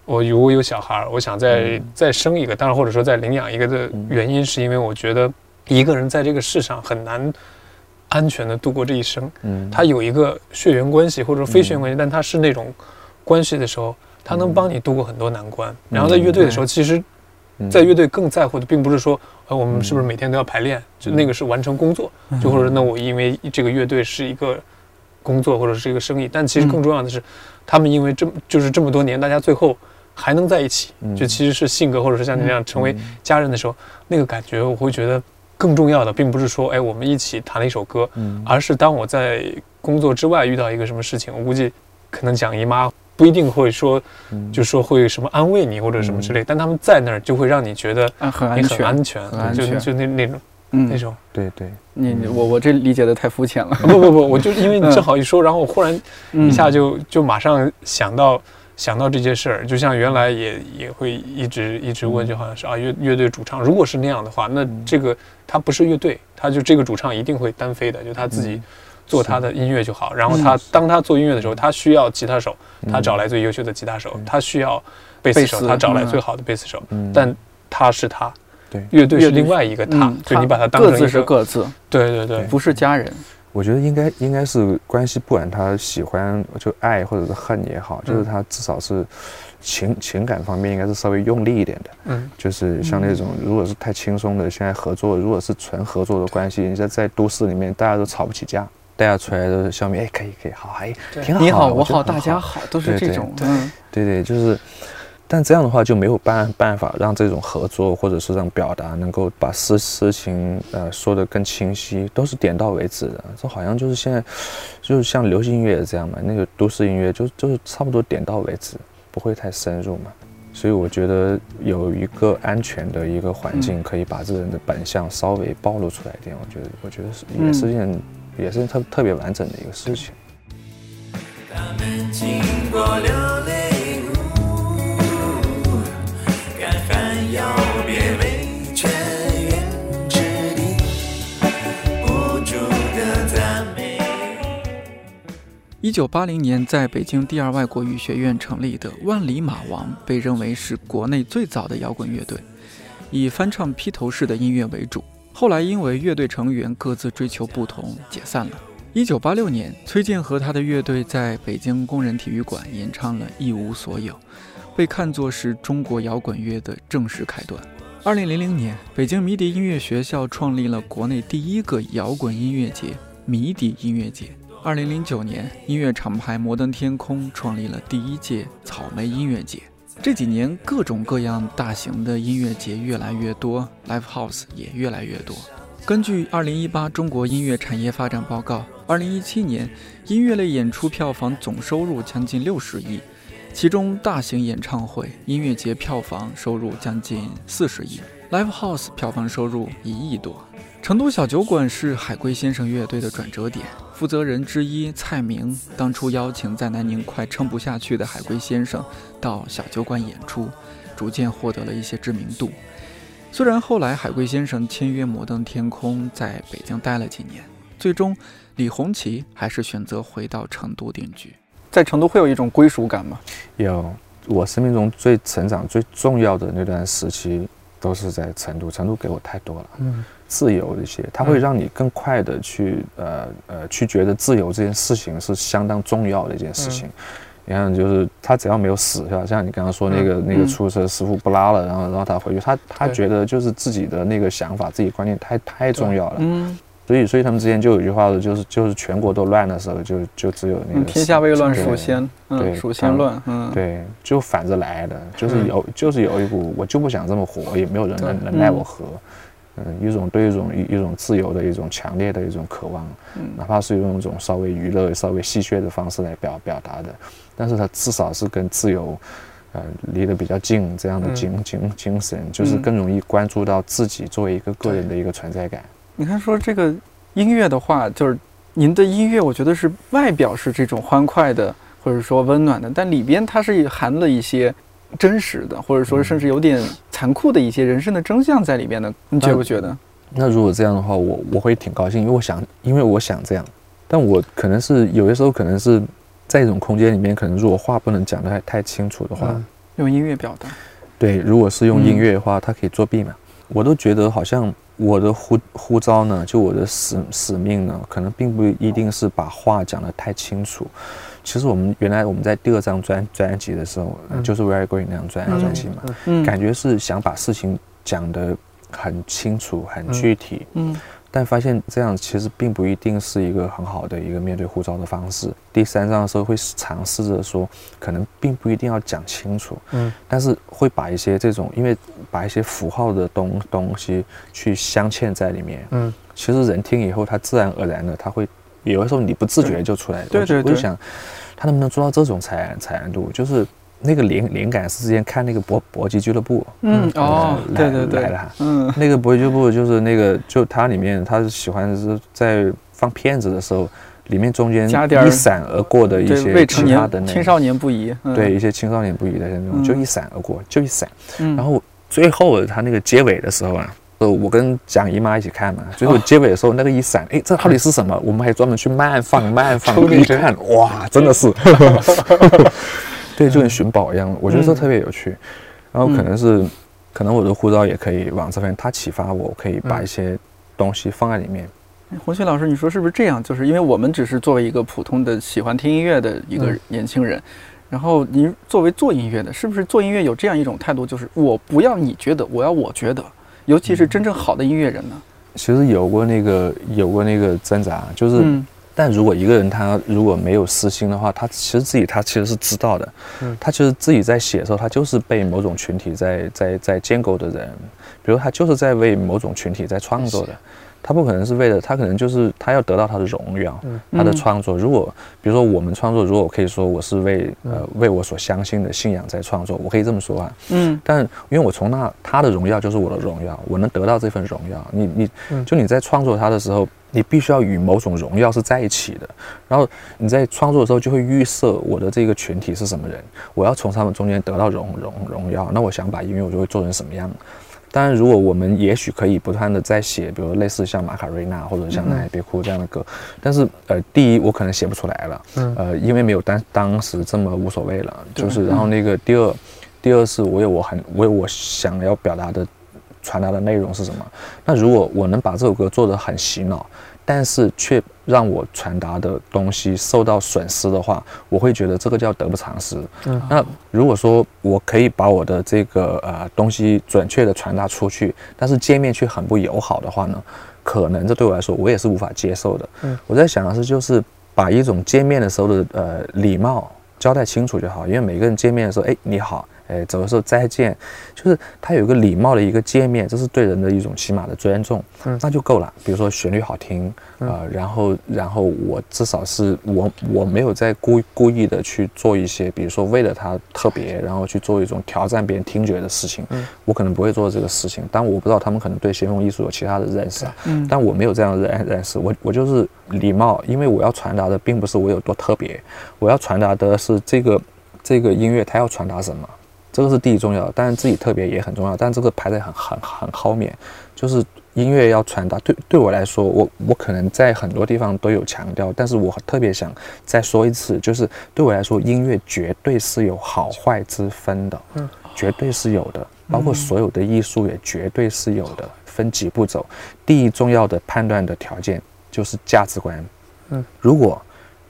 我如果有小孩，我想再再生一个，当然或者说再领养一个的原因，是因为我觉得一个人在这个世上很难。安全的度过这一生，嗯，他有一个血缘关系或者非血缘关系，但他是那种关系的时候，他能帮你度过很多难关。然后在乐队的时候，其实，在乐队更在乎的并不是说，呃，我们是不是每天都要排练，就那个是完成工作，就或者那我因为这个乐队是一个工作或者是一个生意，但其实更重要的是，他们因为这么就是这么多年，大家最后还能在一起，就其实是性格或者是像你那样成为家人的时候，那个感觉我会觉得。更重要的并不是说，哎，我们一起弹了一首歌，嗯，而是当我在工作之外遇到一个什么事情，我估计可能蒋姨妈不一定会说，就说会什么安慰你或者什么之类，但他们在那儿就会让你觉得你很安全，安全，就就那那种，那种，对对，你我我这理解的太肤浅了，不不不，我就因为你正好一说，然后我忽然一下就就马上想到。想到这些事儿，就像原来也也会一直一直问，就好像是啊乐乐队主唱，如果是那样的话，那这个他不是乐队，他就这个主唱一定会单飞的，就他自己做他的音乐就好。然后他当他做音乐的时候，他需要吉他手，他找来最优秀的吉他手；他需要贝斯手，他找来最好的贝斯手。但他是他，对乐队是另外一个他，就你把他当成各自是各自，对对对，不是家人。我觉得应该应该是关系，不管他喜欢就爱或者是恨也好，就是他至少是情情感方面应该是稍微用力一点的。嗯，就是像那种如果是太轻松的，现在合作如果是纯合作的关系，你在在都市里面大家都吵不起架，大家出来都是笑面，哎，可以可以，好，哎，挺好，你好，我好，大家好，都是这种，对。对对，就是。但这样的话就没有办办法让这种合作或者是让表达能够把事事情呃说得更清晰，都是点到为止的。这好像就是现在，就是像流行音乐也这样嘛，那个都市音乐就就是差不多点到为止，不会太深入嘛。所以我觉得有一个安全的一个环境，可以把这人的本相稍微暴露出来一点。我觉得，我觉得是也是件也是特特别完整的一个事情。他们经过流泪一九八零年，在北京第二外国语学院成立的万里马王，被认为是国内最早的摇滚乐队，以翻唱披头士的音乐为主。后来因为乐队成员各自追求不同，解散了。一九八六年，崔健和他的乐队在北京工人体育馆演唱了《一无所有》，被看作是中国摇滚乐的正式开端。二零零零年，北京迷笛音乐学校创立了国内第一个摇滚音乐节——迷笛音乐节。二零零九年，音乐厂牌摩登天空创立了第一届草莓音乐节。这几年，各种各样大型的音乐节越来越多，live house 也越来越多。根据二零一八中国音乐产业发展报告，二零一七年音乐类演出票房总收入将近六十亿，其中大型演唱会、音乐节票房收入将近四十亿，live house 票房收入一亿多。成都小酒馆是海龟先生乐队的转折点。负责人之一蔡明当初邀请在南宁快撑不下去的海龟先生到小酒馆演出，逐渐获得了一些知名度。虽然后来海龟先生签约摩登天空，在北京待了几年，最终李红旗还是选择回到成都定居。在成都会有一种归属感吗？有，我生命中最成长最重要的那段时期都是在成都，成都给我太多了。嗯。自由一些，它会让你更快的去呃呃去觉得自由这件事情是相当重要的一件事情。你看，就是他只要没有死，是吧？像你刚刚说那个那个出租车师傅不拉了，然后然后他回去，他他觉得就是自己的那个想法、自己观念太太重要了。嗯。所以所以他们之间就有一句话说，就是就是全国都乱的时候，就就只有那个天下未乱属先，对，属先乱，嗯，对，就反着来的，就是有就是有一股我就不想这么活，也没有人能能奈我何。嗯，一种对一种一一种自由的一种强烈的一种渴望，嗯，哪怕是用一种稍微娱乐、稍微戏谑的方式来表表达的，但是它至少是跟自由，呃，离得比较近，这样的精精精神，就是更容易关注到自己作为一个个人的一个存在感。你看，说这个音乐的话，就是您的音乐，我觉得是外表是这种欢快的，或者说温暖的，但里边它是含了一些。真实的，或者说甚至有点残酷的一些人生的真相在里边的，你觉不觉得？那如果这样的话，我我会挺高兴，因为我想，因为我想这样。但我可能是有些时候，可能是在一种空间里面，可能如果话不能讲得太太清楚的话，用音乐表达。对，如果是用音乐的话，它可以作弊嘛？我都觉得好像我的呼呼召呢，就我的使使命呢，可能并不一定是把话讲得太清楚。其实我们原来我们在第二张专专辑的时候，就是《Very Green》那张专专辑嘛，感觉是想把事情讲得很清楚、很具体。嗯，但发现这样其实并不一定是一个很好的一个面对护照的方式。第三章的时候会尝试着说，可能并不一定要讲清楚。嗯，但是会把一些这种，因为把一些符号的东东西去镶嵌在里面。嗯，其实人听以后，他自然而然的他会。有的时候你不自觉就出来，对对对。我就想，他能不能做到这种采采样度？就是那个灵灵感是之前看那个搏搏击俱乐部，嗯哦，对对对，来了，嗯，那个搏击俱乐部就是那个，就它里面他是喜欢是在放片子的时候，里面中间一闪而过的一些其他的青少年不宜，对一些青少年不宜的那种，就一闪而过，就一闪，然后最后他那个结尾的时候啊。我跟蒋姨妈一起看嘛，最后结尾的时候那个一闪，哎，这到底是什么？我们还专门去慢放慢放一看，哇，真的是，对，就跟寻宝一样。我觉得这特别有趣。然后可能是，可能我的护照也可以往这边，它启发我，可以把一些东西放在里面。洪旭老师，你说是不是这样？就是因为我们只是作为一个普通的喜欢听音乐的一个年轻人，然后您作为做音乐的，是不是做音乐有这样一种态度？就是我不要你觉得，我要我觉得。尤其是真正好的音乐人呢，其实有过那个有过那个挣扎，就是，但如果一个人他如果没有私心的话，他其实自己他其实是知道的，他其实自己在写的时候，他就是被某种群体在在在建构的人，比如他就是在为某种群体在创作的。他不可能是为了他，可能就是他要得到他的荣耀，他的创作。如果比如说我们创作，如果我可以说我是为呃为我所相信的信仰在创作，我可以这么说啊。嗯。但因为我从那他的荣耀就是我的荣耀，我能得到这份荣耀。你你就你在创作他的时候，你必须要与某种荣耀是在一起的。然后你在创作的时候就会预设我的这个群体是什么人，我要从他们中间得到荣荣荣耀。那我想把音乐我就会做成什么样。当然，如果我们也许可以不断的在写，比如类似像马卡瑞娜或者像《男孩别哭》这样的歌，但是呃，第一我可能写不出来了，呃，因为没有当当时这么无所谓了，就是然后那个第二，第二是我有我很我有我想要表达的传达的内容是什么？那如果我能把这首歌做得很洗脑。但是却让我传达的东西受到损失的话，我会觉得这个叫得不偿失。嗯，那如果说我可以把我的这个呃东西准确的传达出去，但是界面却很不友好的话呢，可能这对我来说我也是无法接受的。嗯，我在想的是，就是把一种见面的时候的呃礼貌交代清楚就好，因为每个人见面的时候，哎，你好，哎，走的时候再见，就是它有一个礼貌的一个界面，这是对人的一种起码的尊重，嗯，那就够了。比如说旋律好听，呃，然后然后我至少是我我没有在故故意的去做一些，比如说为了它特别，然后去做一种挑战别人听觉的事情，嗯，我可能不会做这个事情。但我不知道他们可能对先锋艺术有其他的认识，嗯，但我没有这样的认认识，我我就是礼貌，因为我要传达的并不是我有多特别，我要传达的是这个这个音乐它要传达什么。这个是第一重要的，当然自己特别也很重要，但这个排在很很很后面。就是音乐要传达，对对我来说，我我可能在很多地方都有强调，但是我特别想再说一次，就是对我来说，音乐绝对是有好坏之分的，嗯，绝对是有的，包括所有的艺术也绝对是有的。分几步走，第一重要的判断的条件就是价值观，嗯，如果。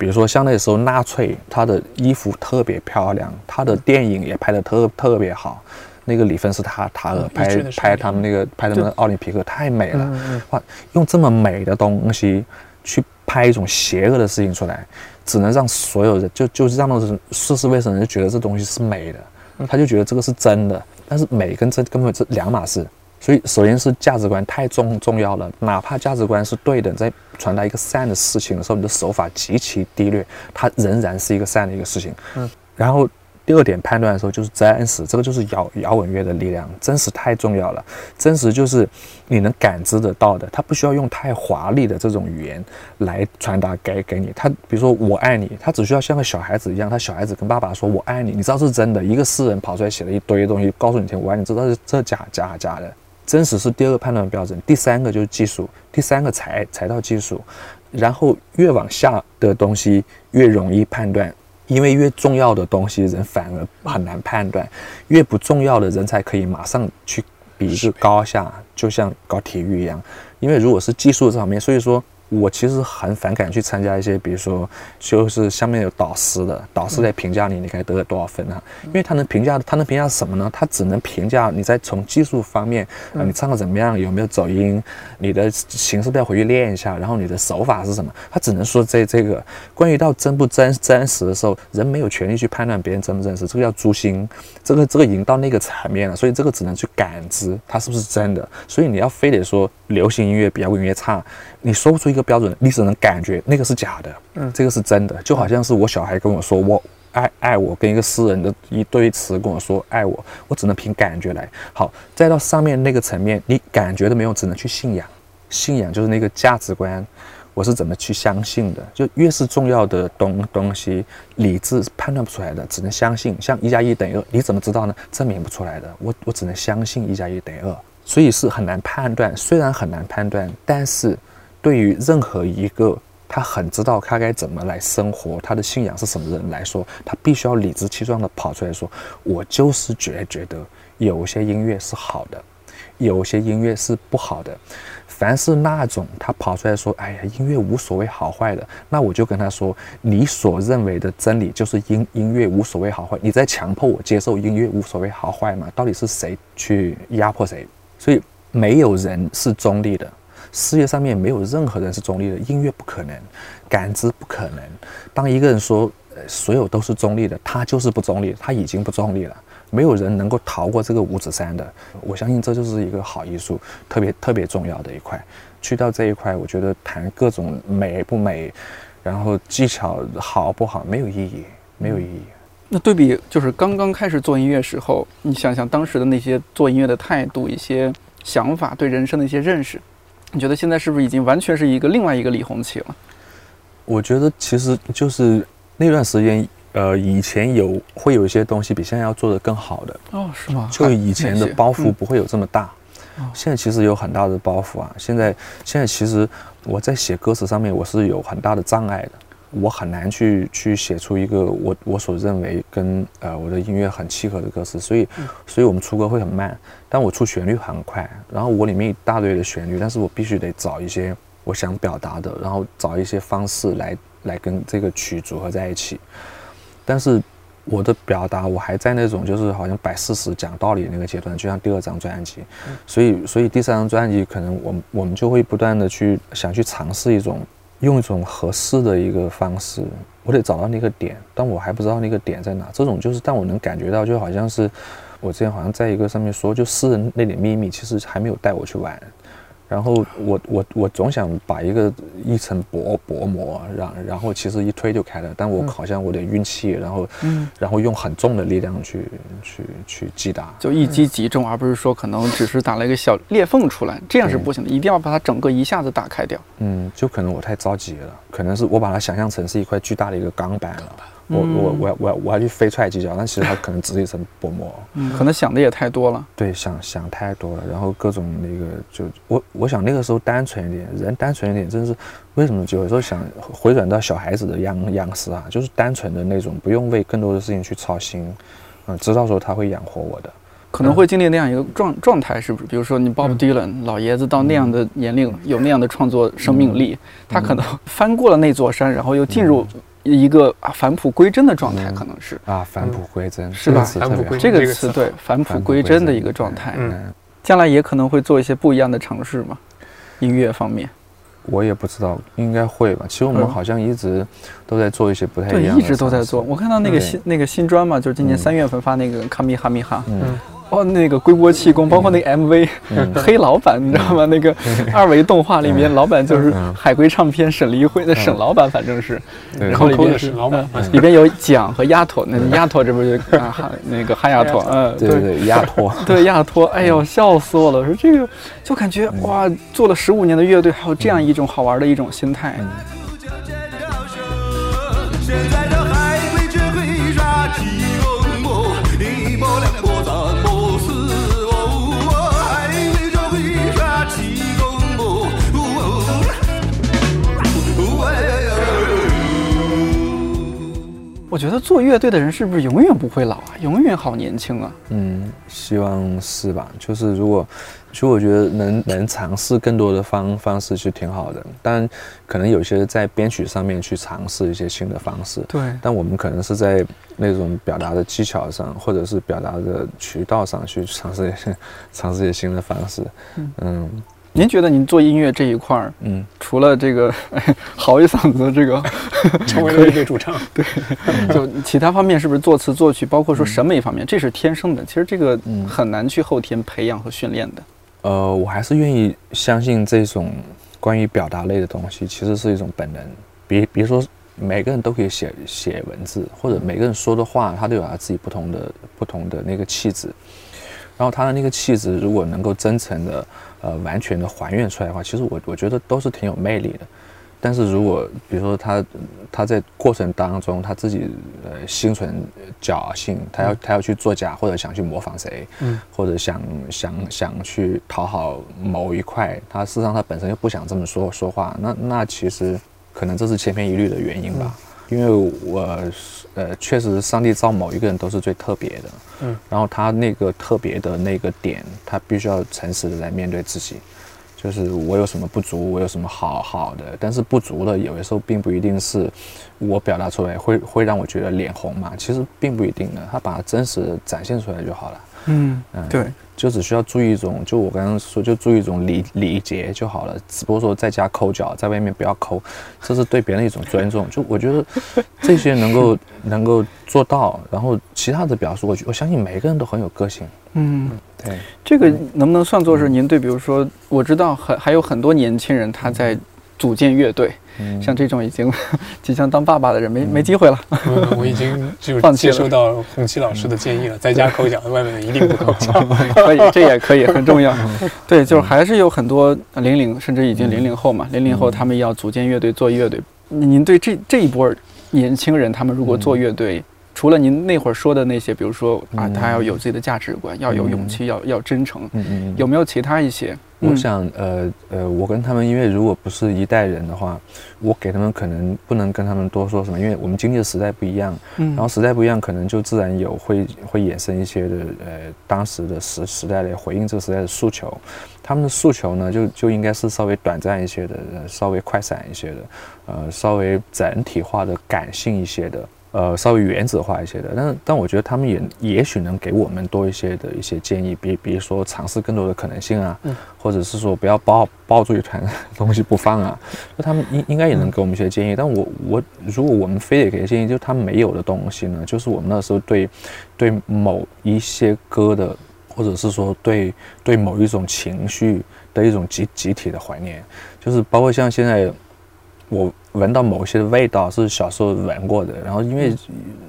比如说，像那时候纳粹，他的衣服特别漂亮，他的电影也拍得特特别好。那个里芬斯塔塔尔拍拍他们那个拍他们的奥林匹克太美了，哇！用这么美的东西去拍一种邪恶的事情出来，只能让所有人就就是让那种世事未深人就觉得这东西是美的，他就觉得这个是真的。但是美跟真根本是两码事。所以，首先是价值观太重重要了。哪怕价值观是对的，在传达一个善的事情的时候，你的手法极其低劣，它仍然是一个善的一个事情。嗯。然后第二点判断的时候，就是真实，这个就是摇摇滚乐的力量。真实太重要了，真实就是你能感知得到的，它不需要用太华丽的这种语言来传达给给你。他比如说我爱你，他只需要像个小孩子一样，他小孩子跟爸爸说我爱你，你知道是真的。一个诗人跑出来写了一堆东西，告诉你听我爱你，知道是这假假假的。真实是第二个判断标准，第三个就是技术，第三个才才到技术，然后越往下的东西越容易判断，因为越重要的东西人反而很难判断，越不重要的人才可以马上去比一个高下，就像搞体育一样，因为如果是技术这方面，所以说。我其实很反感去参加一些，比如说，就是下面有导师的，导师在评价你，你该得了多少分啊？因为他能评价，他能评价什么呢？他只能评价你在从技术方面，啊，你唱的怎么样，有没有走音，你的形式不要回去练一下，然后你的手法是什么？他只能说这这个。关于到真不真真实的时候，人没有权利去判断别人真不真实，这个叫诛心，这个这个已经到那个层面了，所以这个只能去感知它是不是真的。所以你要非得说流行音乐比摇滚乐差。你说不出一个标准，你只能感觉那个是假的，嗯，这个是真的，就好像是我小孩跟我说我爱爱我，跟一个诗人的一堆词跟我说爱我，我只能凭感觉来。好，再到上面那个层面，你感觉都没有，只能去信仰。信仰就是那个价值观，我是怎么去相信的？就越是重要的东东西，理智判断不出来的，只能相信。像一加一等于二，你怎么知道呢？证明不出来的，我我只能相信一加一等于二，所以是很难判断。虽然很难判断，但是。对于任何一个他很知道他该怎么来生活，他的信仰是什么人来说，他必须要理直气壮地跑出来说：“我就是觉觉得有些音乐是好的，有些音乐是不好的。凡是那种他跑出来说：‘哎呀，音乐无所谓好坏的’，那我就跟他说：‘你所认为的真理就是音音乐无所谓好坏，你在强迫我接受音乐无所谓好坏吗？到底是谁去压迫谁？所以没有人是中立的。’世界上面没有任何人是中立的，音乐不可能，感知不可能。当一个人说，所有都是中立的，他就是不中立，他已经不中立了。没有人能够逃过这个五指山的。我相信这就是一个好艺术，特别特别重要的一块。去到这一块，我觉得谈各种美不美，然后技巧好不好，没有意义，没有意义。那对比就是刚刚开始做音乐时候，你想想当时的那些做音乐的态度、一些想法、对人生的一些认识。你觉得现在是不是已经完全是一个另外一个李红旗了？我觉得其实就是那段时间，呃，以前有会有一些东西比现在要做的更好的哦，是吗？就以前的包袱不会有这么大，现在其实有很大的包袱啊。现在现在其实我在写歌词上面我是有很大的障碍的。我很难去去写出一个我我所认为跟呃我的音乐很契合的歌词，所以所以我们出歌会很慢，但我出旋律很快，然后我里面一大堆的旋律，但是我必须得找一些我想表达的，然后找一些方式来来跟这个曲组合在一起，但是我的表达我还在那种就是好像摆事实讲道理那个阶段，就像第二张专辑，所以所以第三张专辑可能我我们就会不断的去想去尝试一种。用一种合适的一个方式，我得找到那个点，但我还不知道那个点在哪。这种就是，但我能感觉到，就好像是我之前好像在一个上面说，就私人那点秘密，其实还没有带我去玩。然后我我我总想把一个一层薄薄膜，然然后其实一推就开了，但我好像我得运气，然后嗯，然后用很重的力量去去去击打，就一击即中，而不是说可能只是打了一个小裂缝出来，这样是不行的，一定要把它整个一下子打开掉。嗯，就可能我太着急了，可能是我把它想象成是一块巨大的一个钢板了。我我我要我要我要去飞踹几脚，但其实它可能只是一层薄膜，可能想的也太多了。对，想想太多了，然后各种那个就我我想那个时候单纯一点，人单纯一点，真是为什么有时候想回转到小孩子的样样式啊，就是单纯的那种，不用为更多的事情去操心，嗯，知道说他会养活我的，可能会经历那样一个状状态，是不是？比如说你 Bob Dylan 老爷子到那样的年龄，有那样的创作生命力，他可能翻过了那座山，然后又进入。一个啊返璞归真的状态，可能是啊返璞归真是吧？返璞归这个词对返璞归真的一个状态。嗯，将来也可能会做一些不一样的尝试嘛，音乐方面。我也不知道，应该会吧。其实我们好像一直都在做一些不太一样的，一直都在做。我看到那个新那个新专嘛，就是今年三月份发那个《卡米哈米哈》。嗯。哦，那个龟波气功，包括那个 MV，黑老板，你知道吗？那个 二维动画里面，老板就是海龟唱片沈黎辉的沈老板，反正是。然后里边是老板，里边有蒋和丫头，那丫头这不是啊，那个哈丫头，嗯，对。对，丫头，对丫头，哎呦，笑死我了！说这个就感觉哇，做了十五年的乐队，还有这样一种好玩的一种心态。我觉得做乐队的人是不是永远不会老啊？永远好年轻啊！嗯，希望是吧？就是如果，其实我觉得能能尝试更多的方方式是挺好的。但可能有些在编曲上面去尝试一些新的方式。对。但我们可能是在那种表达的技巧上，或者是表达的渠道上去尝试一些 尝试一些新的方式。嗯。您觉得您做音乐这一块儿，嗯，除了这个 嚎一嗓子这个 成为了一个主唱，对，就其他方面是不是作词作曲，包括说审美方面，这是天生的，其实这个很难去后天培养和训练的。呃，我还是愿意相信这种关于表达类的东西，其实是一种本能。比比如说，每个人都可以写写文字，或者每个人说的话，他都有他自己不同的不同的那个气质。然后他的那个气质，如果能够真诚的。呃，完全的还原出来的话，其实我我觉得都是挺有魅力的。但是如果比如说他他在过程当中他自己呃心存侥幸，他要他要去作假或者想去模仿谁，嗯，或者想想想去讨好某一块，他事实上他本身又不想这么说说话，那那其实可能这是千篇一律的原因吧。因为我呃，确实上帝造某一个人都是最特别的，嗯，然后他那个特别的那个点，他必须要诚实的来面对自己，就是我有什么不足，我有什么好好的，但是不足的有的时候并不一定是我表达出来会会让我觉得脸红嘛，其实并不一定的，他把它真实展现出来就好了，嗯嗯，对。就只需要注意一种，就我刚刚说，就注意一种礼礼节就好了。只不过说在家抠脚，在外面不要抠，这是对别人一种尊重。就我觉得这些能够能够做到，然后其他的表述，我我相信每个人都很有个性。嗯，对，这个能不能算作是您对？比如说，我知道很还有很多年轻人他在组建乐队。像这种已经 即将当爸爸的人，没没机会了。我已经就 接收到红旗老师的建议了，在家抠脚，外面一定不抠脚。可以，这也可以，很重要。对，就是还是有很多零零，甚至已经零零后嘛，零零后他们要组建乐队做乐队。您对这这一波年轻人，他们如果做乐队，除了您那会儿说的那些，比如说啊，他要有自己的价值观，要有勇气，要要真诚，有没有其他一些？我想，呃呃，我跟他们，因为如果不是一代人的话，我给他们可能不能跟他们多说什么，因为我们经历的时代不一样，嗯，然后时代不一样，可能就自然有会会衍生一些的，呃，当时的时时代的回应这个时代的诉求，他们的诉求呢，就就应该是稍微短暂一些的，稍微快闪一些的，呃，稍微整体化的感性一些的。呃，稍微原子化一些的，但但我觉得他们也也许能给我们多一些的一些建议，比比如说尝试更多的可能性啊，或者是说不要抱抱住一团东西不放啊，那他们应应该也能给我们一些建议。但我我如果我们非得给建议，就他没有的东西呢，就是我们那时候对对某一些歌的，或者是说对对某一种情绪的一种集集体的怀念，就是包括像现在我。闻到某些味道是小时候闻过的，然后因为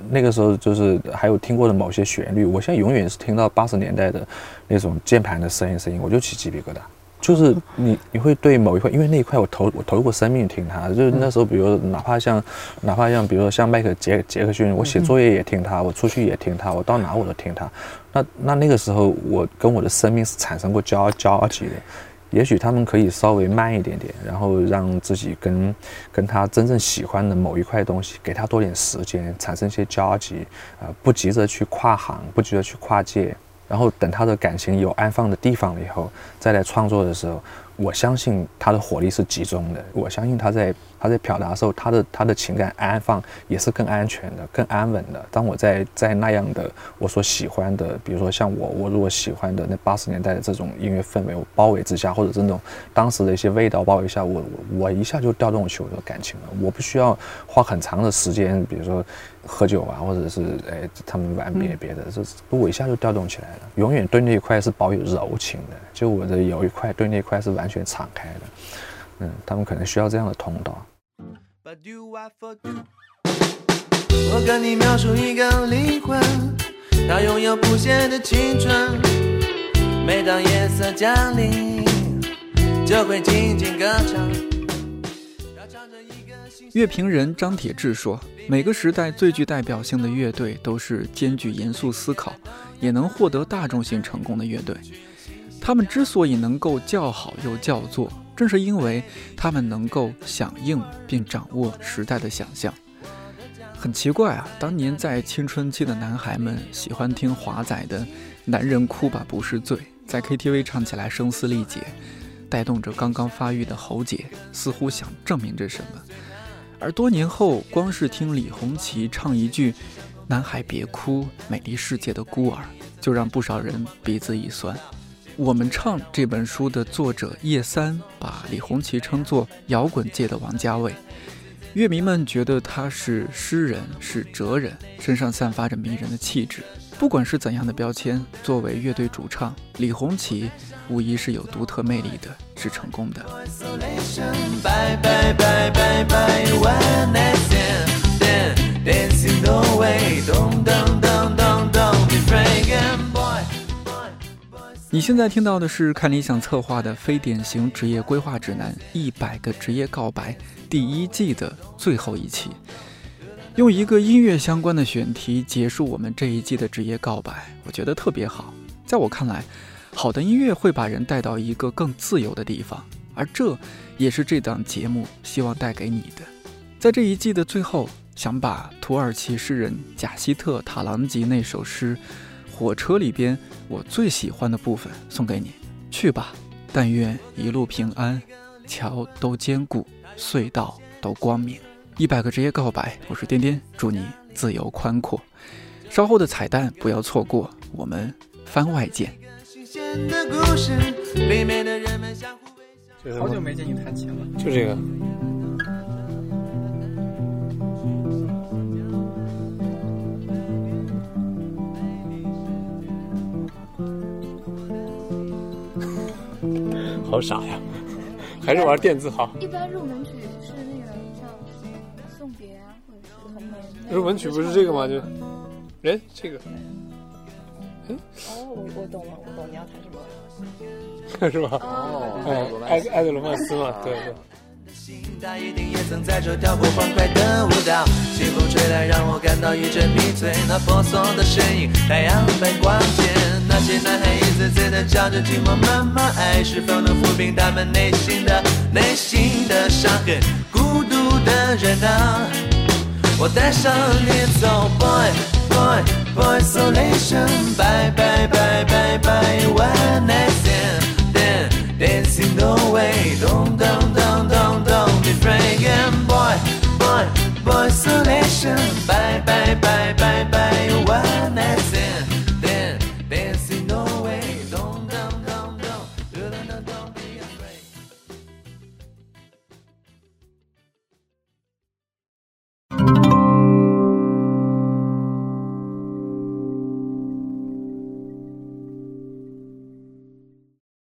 那个时候就是还有听过的某些旋律，我现在永远是听到八十年代的那种键盘的声音声音，我就起鸡皮疙瘩。就是你你会对某一块，因为那一块我投我投入过生命听它，就是那时候比如哪怕像哪怕像比如说像迈克杰杰克逊，我写作业也听他，我出去也听他，我到哪我都听他。那那那个时候我跟我的生命是产生过交交集的。也许他们可以稍微慢一点点，然后让自己跟跟他真正喜欢的某一块东西，给他多点时间，产生一些交集，啊，不急着去跨行，不急着去跨界，然后等他的感情有安放的地方了以后，再来创作的时候。我相信他的火力是集中的，我相信他在他在表达的时候，他的他的情感安放也是更安全的、更安稳的。当我在在那样的我所喜欢的，比如说像我我如果喜欢的那八十年代的这种音乐氛围包围之下，或者这种当时的一些味道包围下，我我一下就调动起我的感情了。我不需要花很长的时间，比如说。喝酒啊，或者是哎，他们玩别别的，这我一下就调动起来了。永远对那一块是保有柔情的，就我的有一块对那一块是完全敞开的。嗯，他们可能需要这样的通道。Do i forget 我跟你描述一个灵魂，它拥有不谢的青春。每当夜色降临，就会静静歌唱。乐评人张铁志说：“每个时代最具代表性的乐队都是兼具严肃思考，也能获得大众性成功的乐队。他们之所以能够叫好又叫座，正是因为他们能够响应并掌握时代的想象。很奇怪啊，当年在青春期的男孩们喜欢听华仔的《男人哭吧不是罪》，在 KTV 唱起来声嘶力竭，带动着刚刚发育的喉结，似乎想证明着什么。”而多年后，光是听李红旗唱一句“男孩别哭，美丽世界的孤儿”，就让不少人鼻子一酸。我们唱这本书的作者叶三把李红旗称作摇滚界的王家卫，乐迷们觉得他是诗人，是哲人，身上散发着迷人的气质。不管是怎样的标签，作为乐队主唱，李红旗无疑是有独特魅力的，是成功的。你现在听到的是看理想策划的《非典型职业规划指南：一百个职业告白》第一季的最后一期，用一个音乐相关的选题结束我们这一季的职业告白，我觉得特别好。在我看来，好的音乐会把人带到一个更自由的地方。而这也是这档节目希望带给你的。在这一季的最后，想把土耳其诗人贾希特·塔朗吉那首诗《火车》里边我最喜欢的部分送给你。去吧，但愿一路平安，桥都坚固，隧道都光明。一百个职业告白，我是颠颠，祝你自由宽阔。稍后的彩蛋不要错过，我们番外见。好久没见你弹琴了，就这个。好傻呀，还是玩电子好。一般入门曲是那个像送别啊，或者是很美。入门曲不是这个吗？就，哎，这个。哦，我我懂了，我懂你要弹什么。是吧？哦，艾艾德罗曼斯嘛，对对。他一定也曾在这跳过欢快的舞蹈。清风吹来，让我感到一阵迷醉。那婆娑的身影，太阳般光线。那些男孩一次次的叫着寂寞妈妈，爱是否能抚平他们内心的内心的伤痕？孤独的人啊，我带上你走，boy boy boy isolation，bye bye bye bye bye one night stand。dancing the way. Don't, don't, don't, don't, don't be afraid, boy, boy. Boy Selection，拜拜拜拜拜，晚安。